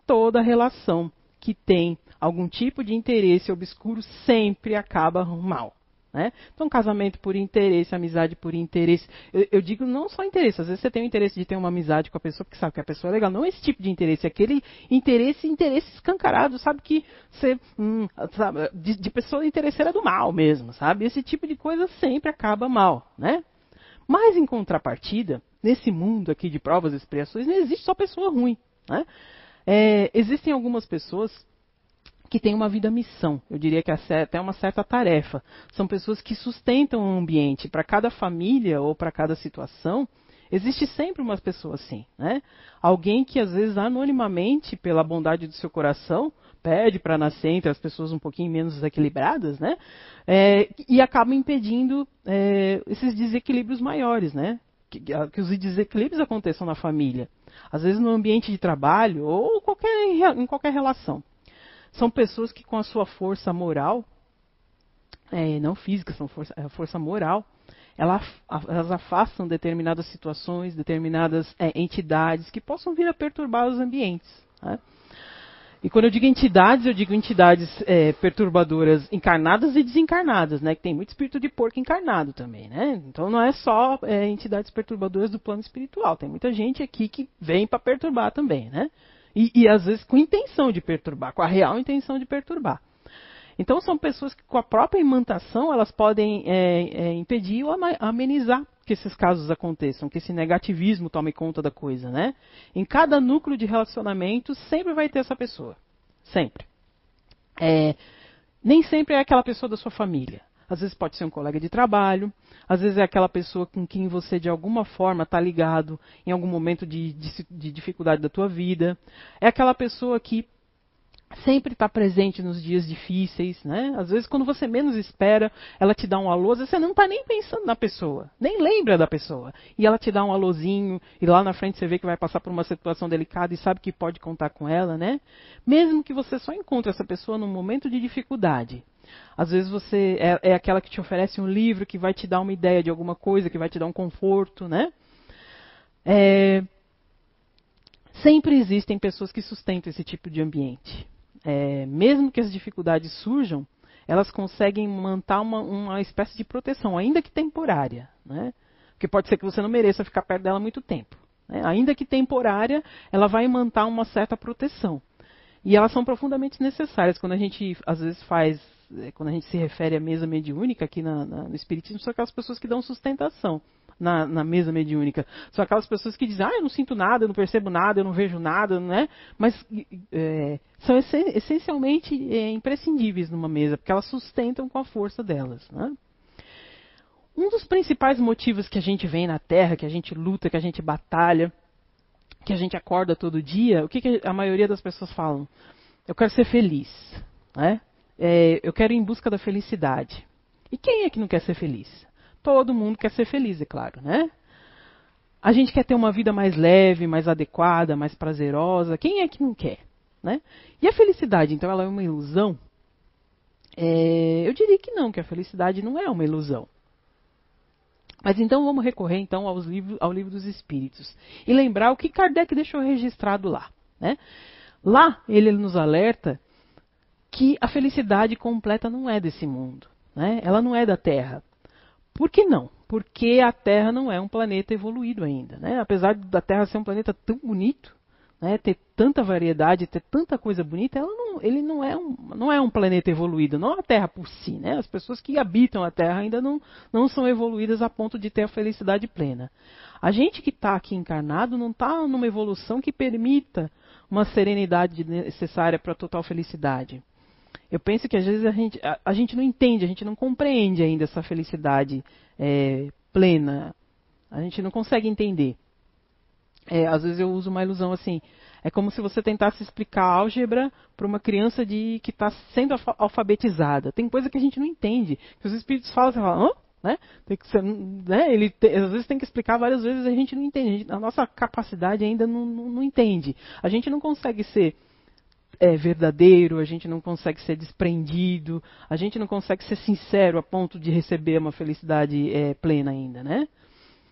toda relação que tem algum tipo de interesse obscuro sempre acaba mal. Né? Então, casamento por interesse, amizade por interesse. Eu, eu, digo não só interesse, às vezes você tem o interesse de ter uma amizade com a pessoa, porque sabe que a pessoa é legal. Não esse tipo de interesse, é aquele interesse, interesse escancarado, sabe que você. Hum, sabe, de, de pessoa interesseira do mal mesmo, sabe? Esse tipo de coisa sempre acaba mal, né? Mas em contrapartida, nesse mundo aqui de provas e expiações, não existe só pessoa ruim. Né? É, existem algumas pessoas que têm uma vida missão, eu diria que é até uma certa tarefa. São pessoas que sustentam o ambiente. Para cada família ou para cada situação, existe sempre uma pessoa assim. Né? Alguém que, às vezes, anonimamente, pela bondade do seu coração, pede para nascer entre as pessoas um pouquinho menos equilibradas, né? É, e acaba impedindo é, esses desequilíbrios maiores, né? Que, os desequilíbrios aconteçam na família às vezes no ambiente de trabalho ou qualquer, em qualquer relação. São pessoas que, com a sua força moral, é, não física, são força, é, força moral, elas, elas afastam determinadas situações, determinadas é, entidades que possam vir a perturbar os ambientes. Né? E quando eu digo entidades, eu digo entidades é, perturbadoras encarnadas e desencarnadas, né? Que tem muito espírito de porco encarnado também, né? Então não é só é, entidades perturbadoras do plano espiritual. Tem muita gente aqui que vem para perturbar também, né? E, e, às vezes com intenção de perturbar, com a real intenção de perturbar. Então são pessoas que com a própria imantação elas podem é, é impedir ou amenizar que esses casos aconteçam, que esse negativismo tome conta da coisa, né? Em cada núcleo de relacionamento sempre vai ter essa pessoa, sempre. É, nem sempre é aquela pessoa da sua família. Às vezes pode ser um colega de trabalho, às vezes é aquela pessoa com quem você de alguma forma está ligado em algum momento de, de, de dificuldade da tua vida. É aquela pessoa que sempre está presente nos dias difíceis, né? Às vezes, quando você menos espera, ela te dá um alô, você não está nem pensando na pessoa, nem lembra da pessoa. E ela te dá um alôzinho, e lá na frente você vê que vai passar por uma situação delicada e sabe que pode contar com ela, né? Mesmo que você só encontre essa pessoa num momento de dificuldade. Às vezes você é, é aquela que te oferece um livro que vai te dar uma ideia de alguma coisa, que vai te dar um conforto, né? É, sempre existem pessoas que sustentam esse tipo de ambiente é, mesmo que as dificuldades surjam, elas conseguem manter uma, uma espécie de proteção, ainda que temporária. Né? Porque pode ser que você não mereça ficar perto dela muito tempo. Né? Ainda que temporária, ela vai manter uma certa proteção. E elas são profundamente necessárias quando a gente, às vezes, faz, é, quando a gente se refere à mesa mediúnica aqui na, na, no Espiritismo, são aquelas pessoas que dão sustentação na, na, mesa mediúnica. São aquelas pessoas que dizem, ah, eu não sinto nada, eu não percebo nada, eu não vejo nada, né? Mas é, são essencialmente é, imprescindíveis numa mesa, porque elas sustentam com a força delas, né? Um dos principais motivos que a gente vem na Terra, que a gente luta, que a gente batalha, que a gente acorda todo dia, o que, que a maioria das pessoas falam? Eu quero ser feliz, né? É, eu quero ir em busca da felicidade. E quem é que não quer ser feliz? Todo mundo quer ser feliz, é claro, né? A gente quer ter uma vida mais leve, mais adequada, mais prazerosa. Quem é que não quer? Né? E a felicidade, então, ela é uma ilusão? É, eu diria que não, que a felicidade não é uma ilusão. Mas então vamos recorrer então aos livros, ao livro dos Espíritos e lembrar o que Kardec deixou registrado lá. Né? Lá ele nos alerta que a felicidade completa não é desse mundo, né? ela não é da Terra. Por que não? Porque a Terra não é um planeta evoluído ainda. Né? Apesar da Terra ser um planeta tão bonito, né, ter tanta variedade, ter tanta coisa bonita, não, ele não é, um, não é um planeta evoluído, não a Terra por si. Né? As pessoas que habitam a Terra ainda não, não são evoluídas a ponto de ter a felicidade plena. A gente que está aqui encarnado não está numa evolução que permita uma serenidade necessária para a total felicidade. Eu penso que às vezes a gente, a, a, gente não entende, a gente não compreende ainda essa felicidade é, plena. A gente não consegue entender. É, às vezes eu uso uma ilusão assim. É como se você tentasse explicar álgebra para uma criança de que está sendo alfabetizada. Tem coisa que a gente não entende. Que os espíritos falam, você fala, hã? Né? Tem que ser, né? Ele te, às vezes tem que explicar várias vezes a gente não entende. A, a nossa capacidade ainda não, não, não, entende. A gente não consegue ser é, verdadeiro, a gente não consegue ser desprendido, a gente não consegue ser sincero a ponto de receber uma felicidade é, plena ainda, né?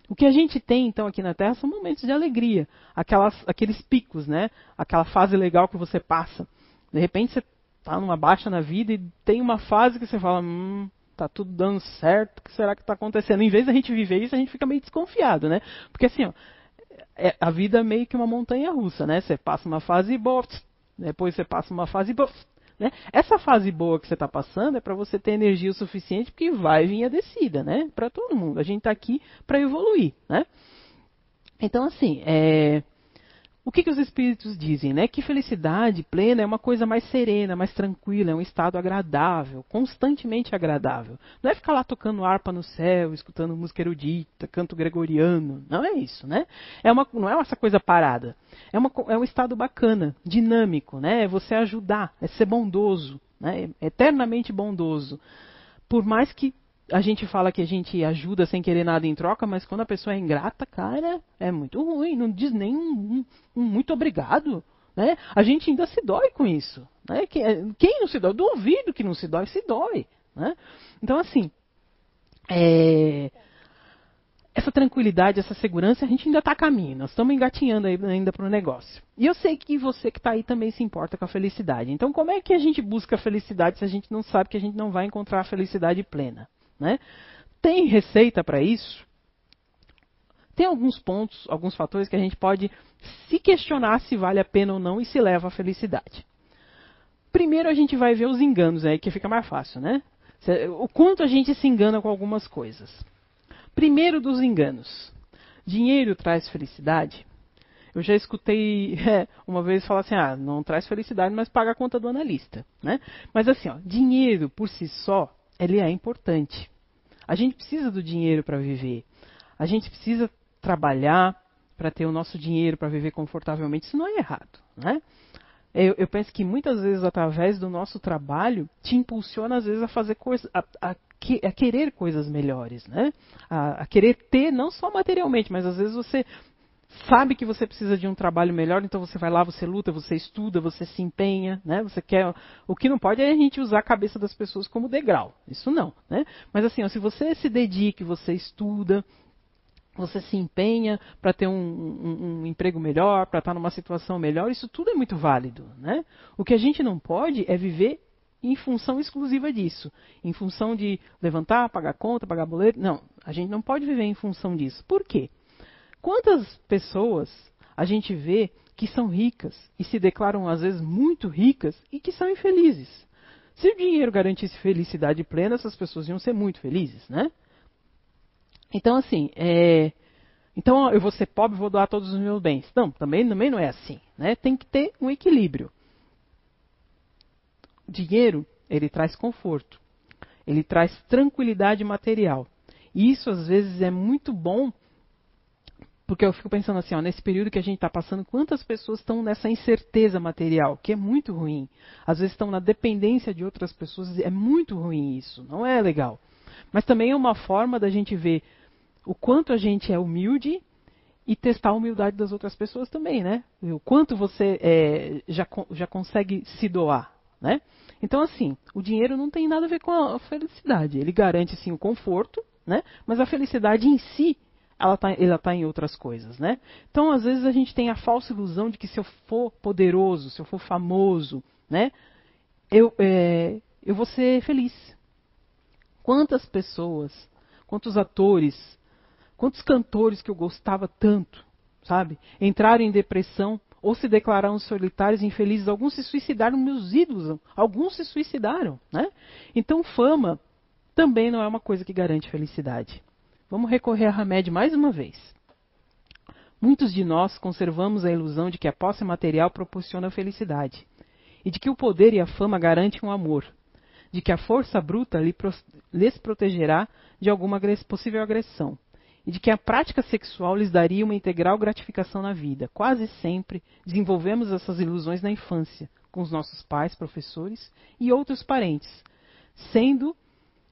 O que a gente tem então aqui na Terra são momentos de alegria, aquelas, aqueles picos, né? Aquela fase legal que você passa. De repente você está numa baixa na vida e tem uma fase que você fala, hum, tá tudo dando certo, o que será que está acontecendo? Em vez da gente viver isso, a gente fica meio desconfiado, né? Porque assim, ó, é, a vida é meio que uma montanha russa, né? Você passa uma fase boa, depois você passa uma fase boa. Né? Essa fase boa que você está passando é para você ter energia o suficiente, porque vai vir a descida, né? Para todo mundo. A gente está aqui para evoluir, né? Então, assim, é, o que, que os espíritos dizem? Né? Que felicidade plena é uma coisa mais serena, mais tranquila, é um estado agradável, constantemente agradável. Não é ficar lá tocando harpa no céu, escutando música erudita, canto gregoriano. Não é isso, né? É uma, não é essa coisa parada. É, uma, é um estado bacana, dinâmico, né? É você ajudar, é ser bondoso, né? É eternamente bondoso. Por mais que a gente fala que a gente ajuda sem querer nada em troca, mas quando a pessoa é ingrata, cara, é muito ruim. Não diz nem um, um, muito obrigado. Né? A gente ainda se dói com isso. Né? Quem não se dói? Duvido que não se dói, se dói. Né? Então, assim, é... essa tranquilidade, essa segurança, a gente ainda está a caminho. Nós estamos engatinhando ainda para o negócio. E eu sei que você que está aí também se importa com a felicidade. Então, como é que a gente busca a felicidade se a gente não sabe que a gente não vai encontrar a felicidade plena? Né? Tem receita para isso? Tem alguns pontos, alguns fatores que a gente pode se questionar se vale a pena ou não e se leva à felicidade. Primeiro a gente vai ver os enganos aí, que fica mais fácil, né? O quanto a gente se engana com algumas coisas. Primeiro dos enganos. Dinheiro traz felicidade? Eu já escutei (laughs) é, uma vez falar assim, ah, não traz felicidade, mas paga a conta do analista, né? Mas assim, ó, dinheiro por si só ele é importante. A gente precisa do dinheiro para viver. A gente precisa trabalhar para ter o nosso dinheiro para viver confortavelmente. Isso não é errado, né? eu, eu, penso que muitas vezes através do nosso trabalho te impulsiona às vezes a fazer coisas, a, a, a, querer coisas melhores, né? A, a, querer ter não só materialmente, mas às vezes você sabe que você precisa de um trabalho melhor, então você vai lá, você luta, você estuda, você se empenha, né? Você quer. O que não pode é a gente usar a cabeça das pessoas como degrau. Isso não, né? Mas assim, ó, se você se dedica, você estuda, você se empenha para ter um, um, um, emprego melhor, para estar numa situação melhor, isso tudo é muito válido. Né? O que a gente não pode é viver em função exclusiva disso, em função de levantar, pagar conta, pagar boleto. Não, a gente não pode viver em função disso. Por quê? Quantas pessoas a gente vê que são ricas e se declaram às vezes muito ricas e que são infelizes? Se o dinheiro garantisse felicidade plena, essas pessoas iam ser muito felizes, né? Então, assim, é, então eu vou ser pobre vou doar todos os meus bens. Não, também, também não é assim. Né? Tem que ter um equilíbrio. Dinheiro, ele traz conforto. Ele traz tranquilidade material. E isso, às vezes, é muito bom, porque eu fico pensando assim, ó, nesse período que a gente está passando, quantas pessoas estão nessa incerteza material, que é muito ruim. Às vezes estão na dependência de outras pessoas, é muito ruim isso, não é legal. Mas também é uma forma da gente ver o quanto a gente é humilde e testar a humildade das outras pessoas também, né? O quanto você é, já, já consegue se doar, né? Então, assim, o dinheiro não tem nada a ver com a felicidade. Ele garante, sim, o conforto, né? Mas a felicidade em si, ela está ela tá em outras coisas, né? Então, às vezes, a gente tem a falsa ilusão de que se eu for poderoso, se eu for famoso, né? Eu, é, eu vou ser feliz. Quantas pessoas, quantos atores, Quantos cantores que eu gostava tanto, sabe? Entraram em depressão ou se declararam solitários e infelizes. Alguns se suicidaram, meus ídolos. Alguns se suicidaram, né? Então, fama também não é uma coisa que garante felicidade. Vamos recorrer a Hamed mais uma vez. Muitos de nós conservamos a ilusão de que a posse material proporciona felicidade, e de que o poder e a fama garantem o um amor, de que a força bruta lhes protegerá de alguma possível agressão, e de que a prática sexual lhes daria uma integral gratificação na vida. Quase sempre desenvolvemos essas ilusões na infância, com os nossos pais, professores e outros parentes, sendo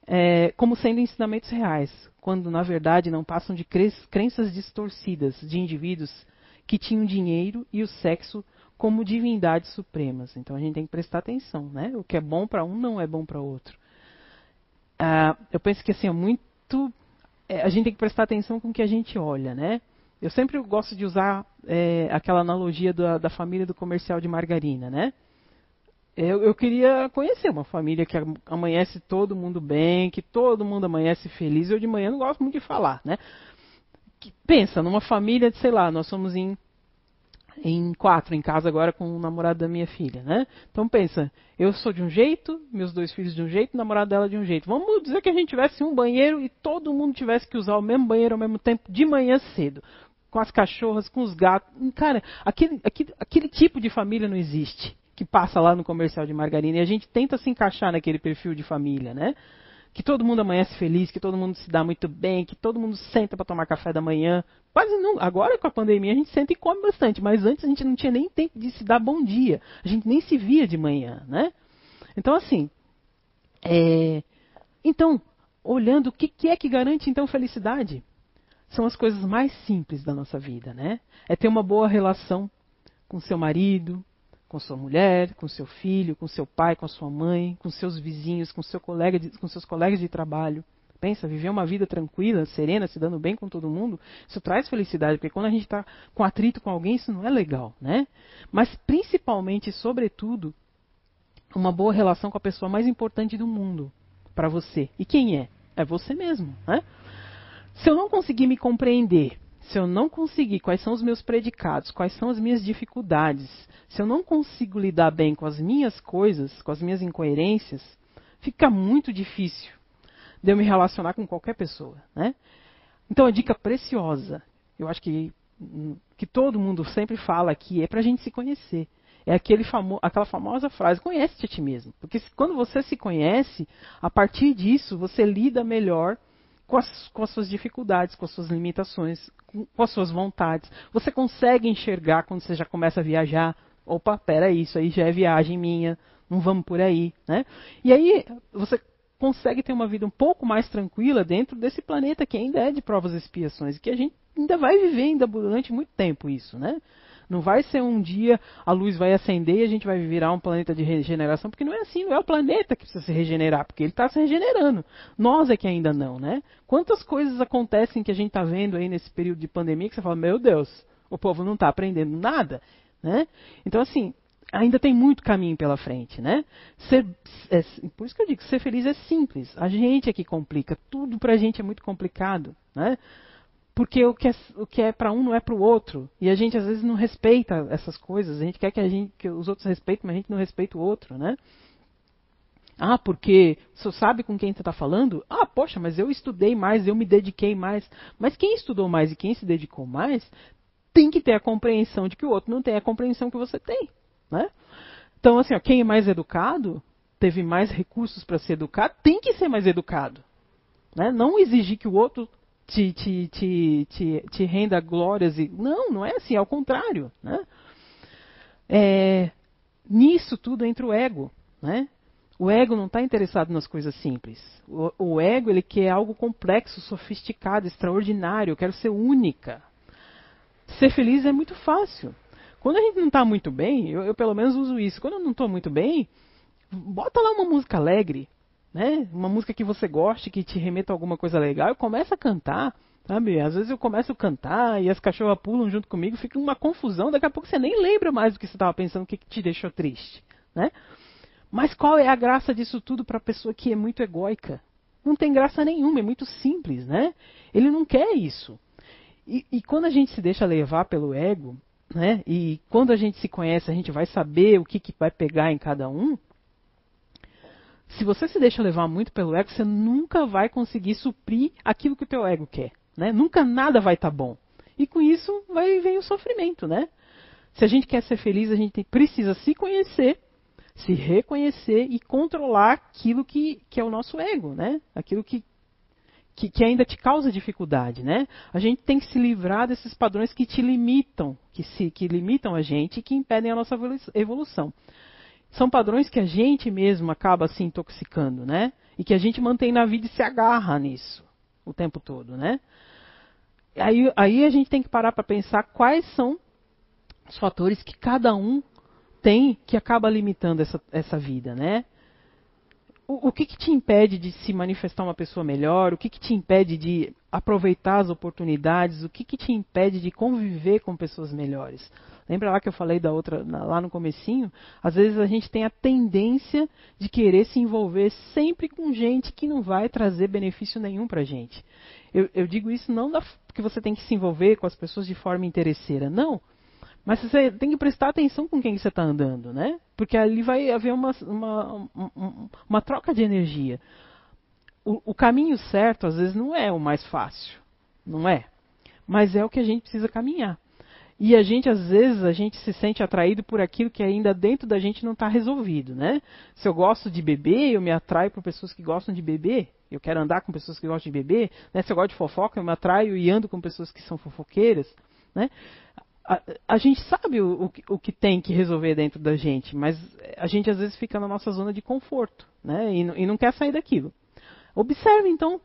é, como sendo ensinamentos reais, quando na verdade não passam de crenças distorcidas de indivíduos que tinham dinheiro e o sexo como divindades supremas. Então a gente tem que prestar atenção, né? O que é bom para um não é bom para outro. Ah, eu penso que assim é muito é, a gente tem que prestar atenção com o que a gente olha, né? Eu sempre gosto de usar é, aquela analogia da, da, família do comercial de margarina, né? Eu, eu, queria conhecer uma família que amanhece todo mundo bem, que todo mundo amanhece feliz. Eu de manhã não gosto muito de falar, né? Que, pensa, numa família de, sei lá, nós somos em em quatro em casa agora com o namorado da minha filha, né? Então pensa, eu sou de um jeito, meus dois filhos de um jeito, o namorado dela de um jeito. Vamos dizer que a gente tivesse um banheiro e todo mundo tivesse que usar o mesmo banheiro ao mesmo tempo de manhã cedo, com as cachorras, com os gatos. Cara, aquele, aquele, aquele tipo de família não existe que passa lá no comercial de margarina e a gente tenta se encaixar naquele perfil de família, né? que todo mundo amanhece feliz, que todo mundo se dá muito bem, que todo mundo senta para tomar café da manhã. Quase não. Agora com a pandemia a gente senta e come bastante, mas antes a gente não tinha nem tempo de se dar bom dia. A gente nem se via de manhã, né? Então assim, é... então olhando o que, que é que garante então felicidade, são as coisas mais simples da nossa vida, né? É ter uma boa relação com seu marido, com sua mulher, com seu filho, com seu pai, com sua mãe, com seus vizinhos, com, seu colega de, com seus colegas de trabalho. Pensa, viver uma vida tranquila, serena, se dando bem com todo mundo, isso traz felicidade, porque quando a gente está com atrito com alguém, isso não é legal, né? Mas principalmente, sobretudo, uma boa relação com a pessoa mais importante do mundo para você. E quem é? É você mesmo, né? Se eu não conseguir me compreender, se eu não conseguir quais são os meus predicados, quais são as minhas dificuldades, se eu não consigo lidar bem com as minhas coisas, com as minhas incoerências, fica muito difícil de eu me relacionar com qualquer pessoa, né? Então a dica preciosa, eu acho que que todo mundo sempre fala aqui é para a gente se conhecer. É aquele famo aquela famosa frase: conhece-te a ti mesmo. Porque quando você se conhece, a partir disso você lida melhor com as, com as suas dificuldades, com as suas limitações, com, com as suas vontades. Você consegue enxergar quando você já começa a viajar, Opa, peraí, isso aí já é viagem minha, não vamos por aí, né? E aí você consegue ter uma vida um pouco mais tranquila dentro desse planeta que ainda é de provas e expiações, e que a gente ainda vai viver ainda durante muito tempo isso, né? Não vai ser um dia a luz vai acender e a gente vai virar um planeta de regeneração, porque não é assim, não é o planeta que precisa se regenerar, porque ele está se regenerando. Nós é que ainda não, né? Quantas coisas acontecem que a gente está vendo aí nesse período de pandemia que você fala, meu Deus, o povo não está aprendendo nada, né? Então, assim, ainda tem muito caminho pela frente, né? Ser, é, por isso que eu digo, ser feliz é simples. A gente é que complica. Tudo pra gente é muito complicado, né? Porque o que é, é para um não é para o outro. E a gente às vezes não respeita essas coisas. A gente quer que, a gente, que os outros respeitem, mas a gente não respeita o outro, né? Ah, porque você sabe com quem você está falando? Ah, poxa, mas eu estudei mais, eu me dediquei mais. Mas quem estudou mais e quem se dedicou mais tem que ter a compreensão de que o outro não tem a compreensão que você tem. Né? Então, assim, ó, quem é mais educado, teve mais recursos para ser educado, tem que ser mais educado. Né? Não exigir que o outro te, te, te, te, te renda glórias. E... Não, não é assim, é ao contrário. Né? É, nisso tudo entra o ego. Né? O ego não está interessado nas coisas simples. O, o, ego ele quer algo complexo, sofisticado, extraordinário. Eu quero ser única. Ser feliz é muito fácil. Quando a gente não está muito bem, eu, eu, pelo menos uso isso. Quando eu não estou muito bem, bota lá uma música alegre, né? Uma música que você goste, que te remeta a alguma coisa legal, e começa a cantar, sabe? Às vezes eu começo a cantar e as cachorras pulam junto comigo, fica uma confusão, daqui a pouco você nem lembra mais do que você estava pensando, o que, que te deixou triste, né? Mas qual é a graça disso tudo para a pessoa que é muito egóica? Não tem graça nenhuma, é muito simples, né? Ele não quer isso. E, e quando a gente se deixa levar pelo ego, né? E quando a gente se conhece, a gente vai saber o que, que vai pegar em cada um. Se você se deixa levar muito pelo ego, você nunca vai conseguir suprir aquilo que o teu ego quer, né? Nunca nada vai estar tá bom. E com isso vai vem o sofrimento, né? Se a gente quer ser feliz, a gente precisa se conhecer, se reconhecer e controlar aquilo que, que é o nosso ego, né? Aquilo que, que, que, ainda te causa dificuldade, né? A gente tem que se livrar desses padrões que te limitam, que, se, que limitam a gente e que impedem a nossa evolução. São padrões que a gente mesmo acaba se intoxicando, né? E que a gente mantém na vida e se agarra nisso o tempo todo, né? Aí, aí a gente tem que parar para pensar quais são os fatores que cada um tem que acaba limitando essa, essa vida, né? O, que, que, te impede de se manifestar uma pessoa melhor? O que, que te impede de aproveitar as oportunidades? O que, que te impede de conviver com pessoas melhores? Lembra lá que eu falei da outra lá no comecinho? Às vezes a gente tem a tendência de querer se envolver sempre com gente que não vai trazer benefício nenhum para gente. Eu, eu, digo isso não da, porque você tem que se envolver com as pessoas de forma interesseira, não. Mas você tem que prestar atenção com quem você está andando, né? Porque ali vai haver uma, uma, uma, troca de energia. O, o, caminho certo, às vezes, não é o mais fácil. Não é. Mas é o que a gente precisa caminhar. E a gente, às vezes, a gente se sente atraído por aquilo que ainda dentro da gente não está resolvido, né? Se eu gosto de beber, eu me atraio por pessoas que gostam de beber. Eu quero andar com pessoas que gostam de beber. Né? Se eu gosto de fofoca, eu me atraio e ando com pessoas que são fofoqueiras. Né? A, a, gente sabe o, o, o, que tem que resolver dentro da gente, mas a gente às vezes fica na nossa zona de conforto, né? E, e não quer sair daquilo. Observe então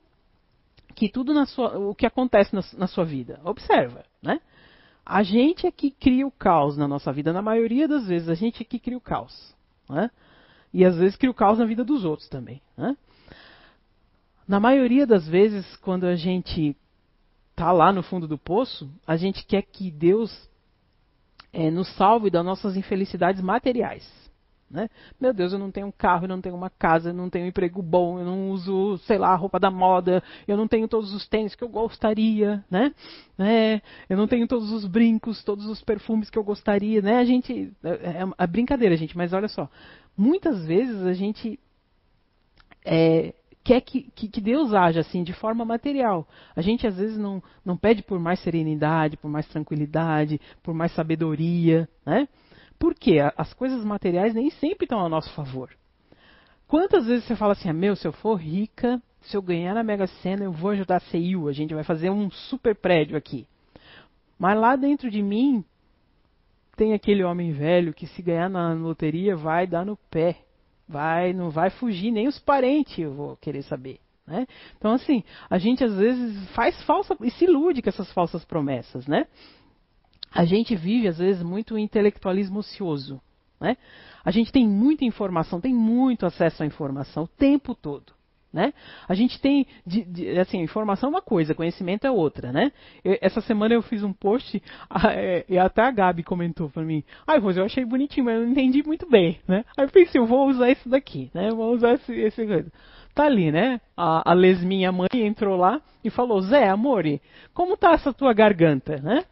que tudo sua, o que acontece na, na, sua vida, observa, né? A gente é que cria o caos na nossa vida, na maioria das vezes a gente é que cria o caos, né? E às vezes cria o caos na vida dos outros também, né? Na maioria das vezes, quando a gente está lá no fundo do poço, a gente quer que Deus é, nos salve das nossas infelicidades materiais. Né? Meu Deus, eu não tenho um carro, eu não tenho uma casa, eu não tenho um emprego bom, eu não uso, sei lá, roupa da moda, eu não tenho todos os tênis que eu gostaria, né? É, eu não tenho todos os brincos, todos os perfumes que eu gostaria, né? A gente, é, é, é brincadeira, gente, mas olha só, muitas vezes a gente é, quer que, que, que, Deus haja assim de forma material. A gente às vezes não, não pede por mais serenidade, por mais tranquilidade, por mais sabedoria, né? Porque as coisas materiais nem sempre estão a nosso favor. Quantas vezes você fala assim, ah, meu, se eu for rica, se eu ganhar na Mega Sena, eu vou ajudar a CIU, a gente vai fazer um super prédio aqui. Mas lá dentro de mim, tem aquele homem velho que se ganhar na loteria vai dar no pé, vai, não vai fugir nem os parentes, eu vou querer saber. Né? Então, assim, a gente às vezes faz falsa e se ilude com essas falsas promessas, né? A gente vive, às vezes, muito intelectualismo ocioso. Né? A gente tem muita informação, tem muito acesso à informação o tempo todo. Né? A gente tem, de, de, assim, informação é uma coisa, conhecimento é outra, né? Eu, essa semana eu fiz um post (laughs) é, e até a Gabi comentou para mim, ai, Rose, eu achei bonitinho, mas eu não entendi muito bem, né? Aí eu pensei, eu vou usar isso daqui, né? Eu vou usar esse, esse coisa. Tá ali, né? A, a Lesminha mãe entrou lá e falou, Zé, amore, como tá essa tua garganta, né?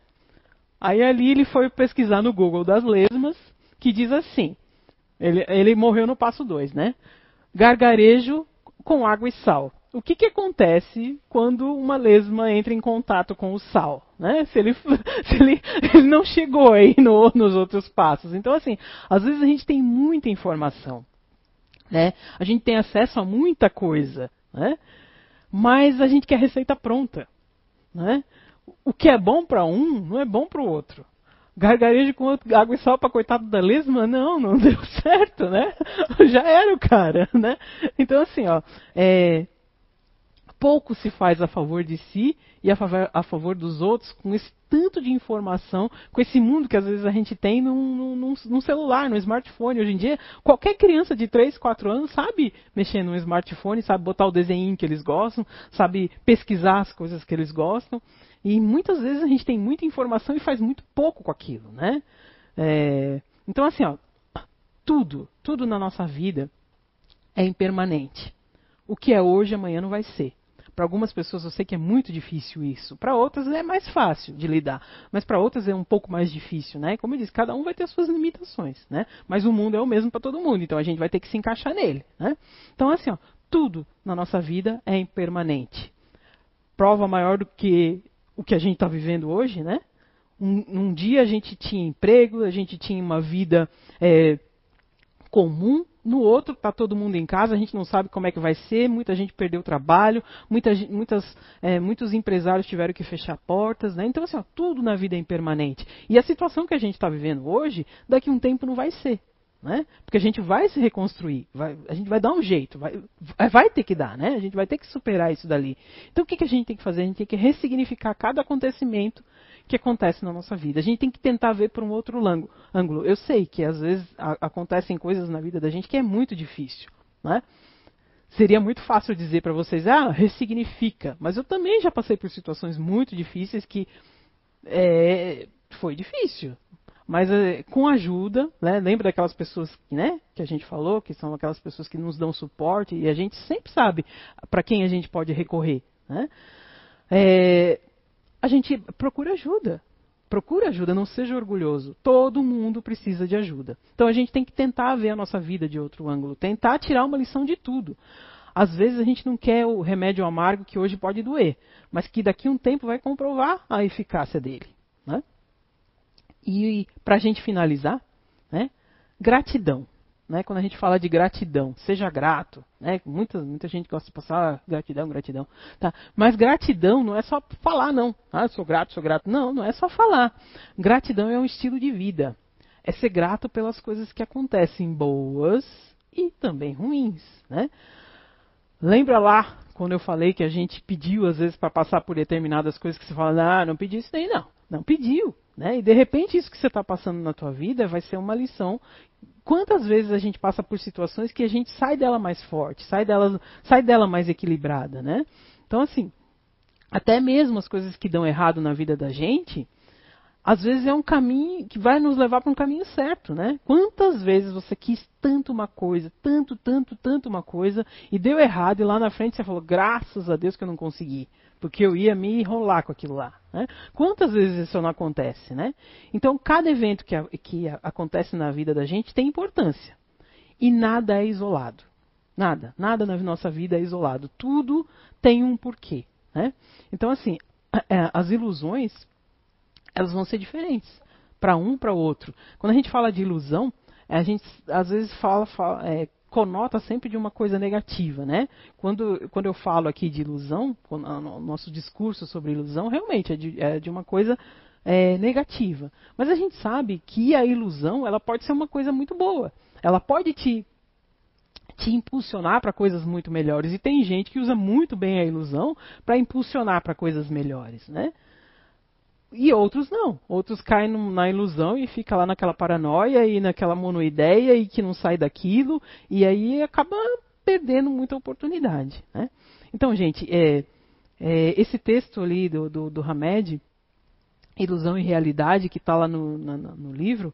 Aí ali ele foi pesquisar no Google das lesmas, que diz assim, ele, ele morreu no passo 2, né? Gargarejo com água e sal. O que, que acontece quando uma lesma entra em contato com o sal? Né? (laughs) Se, ele, se ele, ele não chegou aí no, nos outros passos. Então, assim, às vezes a gente tem muita informação. Né? A gente tem acesso a muita coisa. Né? Mas a gente quer receita pronta. Né? O que é bom para um não é bom para o outro gargarejo com água e sal para coitado da lesma, não, não (laughs) deu certo, né? Já era o cara, né? Então assim, ó, é, pouco se faz a favor de si e a favor, a favor, dos outros com esse tanto de informação, com esse mundo que às vezes a gente tem num, num, num, celular, num smartphone. Hoje em dia, qualquer criança de 3, 4 anos sabe mexer num smartphone, sabe botar o desenho que eles gostam, sabe pesquisar as coisas que eles gostam. E muitas vezes a gente tem muita informação e faz muito pouco com aquilo, né? É, então, assim, ó, tudo, tudo na nossa vida é impermanente. O que é hoje, amanhã não vai ser. Para algumas pessoas eu sei que é muito difícil isso. Para outras é mais fácil de lidar. Mas para outras é um pouco mais difícil, né? Como eu disse, cada um vai ter as suas limitações, né? Mas o mundo é o mesmo para todo mundo, então a gente vai ter que se encaixar nele, né? Então assim, ó, tudo na nossa vida é impermanente. Prova maior do que o que a gente está vivendo hoje, né? Um, um, dia a gente tinha emprego, a gente tinha uma vida é, comum, no outro está todo mundo em casa, a gente não sabe como é que vai ser, muita gente perdeu o trabalho, muita, muitas, é, muitos empresários tiveram que fechar portas, né? Então, assim, ó, tudo na vida é impermanente. E a situação que a gente está vivendo hoje, daqui a um tempo não vai ser. Né? Porque a gente vai se reconstruir, vai, a gente vai dar um jeito, vai, vai ter que dar, né? A gente vai ter que superar isso dali. Então o que, que a gente tem que fazer? A gente tem que ressignificar cada acontecimento que acontece na nossa vida. A gente tem que tentar ver por um outro ângulo. Eu sei que às vezes a, acontecem coisas na vida da gente que é muito difícil, né? Seria muito fácil dizer para vocês, ah, ressignifica. Mas eu também já passei por situações muito difíceis que é, foi difícil. Mas é, com ajuda, né? lembra daquelas pessoas né, que a gente falou, que são aquelas pessoas que nos dão suporte, e a gente sempre sabe para quem a gente pode recorrer. Né? É, a gente procura ajuda. Procura ajuda, não seja orgulhoso. Todo mundo precisa de ajuda. Então a gente tem que tentar ver a nossa vida de outro ângulo, tentar tirar uma lição de tudo. Às vezes a gente não quer o remédio amargo que hoje pode doer, mas que daqui a um tempo vai comprovar a eficácia dele. Né? E para a gente finalizar, né, gratidão. Né, quando a gente fala de gratidão, seja grato. Né, muita, muita gente gosta de passar gratidão, gratidão. Tá? Mas gratidão não é só falar, não. Ah, sou grato, sou grato. Não, não é só falar. Gratidão é um estilo de vida. É ser grato pelas coisas que acontecem, boas e também ruins. Né? Lembra lá quando eu falei que a gente pediu, às vezes, para passar por determinadas coisas que você fala, ah, não pedi isso nem não. Não pediu. Né? E de repente isso que você está passando na tua vida vai ser uma lição. Quantas vezes a gente passa por situações que a gente sai dela mais forte, sai dela, sai dela mais equilibrada, né? Então assim, até mesmo as coisas que dão errado na vida da gente, às vezes é um caminho que vai nos levar para um caminho certo, né? Quantas vezes você quis tanto uma coisa, tanto, tanto, tanto uma coisa, e deu errado, e lá na frente você falou, graças a Deus que eu não consegui, porque eu ia me enrolar com aquilo lá. Né? Quantas vezes isso não acontece, né? Então, cada evento que, a, que a, acontece na vida da gente tem importância. E nada é isolado. Nada, nada na nossa vida é isolado. Tudo tem um porquê. Né? Então, assim, é, as ilusões elas vão ser diferentes para um para outro. Quando a gente fala de ilusão, a gente às vezes fala, fala é, conota sempre de uma coisa negativa, né? Quando, quando eu falo aqui de ilusão, o nosso discurso sobre ilusão realmente é de, é de uma coisa é, negativa. Mas a gente sabe que a ilusão ela pode ser uma coisa muito boa. Ela pode te te impulsionar para coisas muito melhores. E tem gente que usa muito bem a ilusão para impulsionar para coisas melhores, né? E outros não. Outros caem na ilusão e fica lá naquela paranoia e naquela monoideia e que não sai daquilo e aí acaba perdendo muita oportunidade, né? Então, gente, é, é, esse texto ali do, do, do Hamed, Ilusão e Realidade, que está lá no, na, no livro,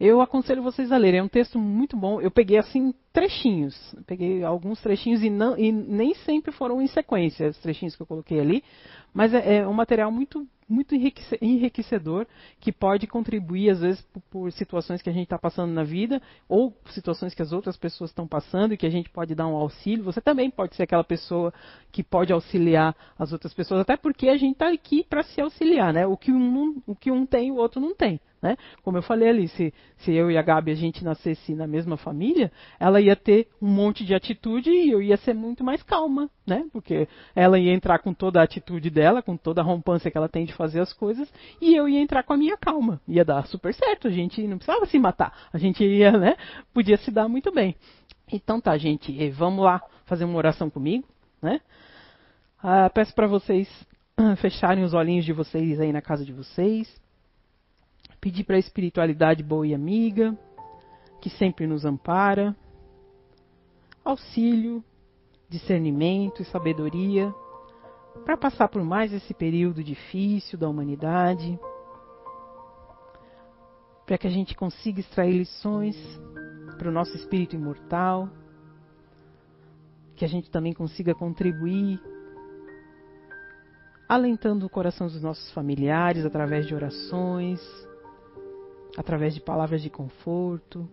eu aconselho vocês a lerem. É um texto muito bom. Eu peguei assim trechinhos, peguei alguns trechinhos e, não, e nem sempre foram em sequência os trechinhos que eu coloquei ali, mas é, é um material muito muito enriquecedor que pode contribuir às vezes por, por situações que a gente está passando na vida ou situações que as outras pessoas estão passando e que a gente pode dar um auxílio. Você também pode ser aquela pessoa que pode auxiliar as outras pessoas, até porque a gente está aqui para se auxiliar, né? O que um, o que um tem o outro não tem. Né? Como eu falei ali, se, se eu e a Gabi a gente nascesse na mesma família, ela ia ter um monte de atitude e eu ia ser muito mais calma, né? Porque ela ia entrar com toda a atitude dela, com toda a rompância que ela tem de fazer as coisas, e eu ia entrar com a minha calma. Ia dar super certo, a gente não precisava se matar, a gente ia, né? Podia se dar muito bem. Então tá, gente, vamos lá fazer uma oração comigo, né? Ah, peço para vocês fecharem os olhinhos de vocês aí na casa de vocês Pedir para a espiritualidade boa e amiga, que sempre nos ampara, auxílio, discernimento e sabedoria para passar por mais esse período difícil da humanidade, para que a gente consiga extrair lições para o nosso espírito imortal, que a gente também consiga contribuir alentando o coração dos nossos familiares através de orações, através de palavras de conforto,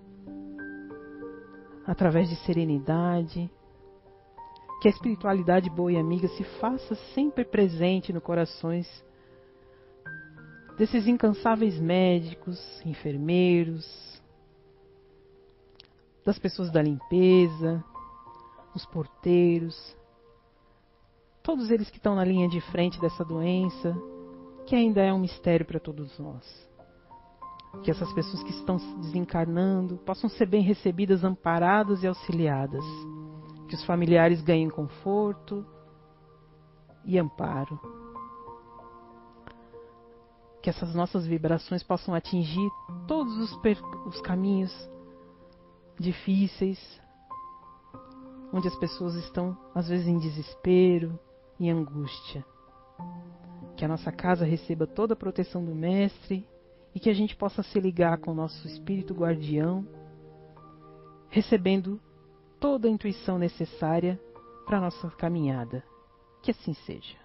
através de serenidade. Que a espiritualidade boa e amiga se faça sempre presente no corações desses incansáveis médicos, enfermeiros, das pessoas da limpeza, os porteiros, todos eles que estão na linha de frente dessa doença, que ainda é um mistério para todos nós que essas pessoas que estão desencarnando possam ser bem recebidas, amparadas e auxiliadas. Que os familiares ganhem conforto e amparo. Que essas nossas vibrações possam atingir todos os, os caminhos difíceis, onde as pessoas estão, às vezes, em desespero e angústia. Que a nossa casa receba toda a proteção do Mestre e que a gente possa se ligar com o nosso espírito guardião, recebendo toda a intuição necessária para a nossa caminhada. Que assim seja.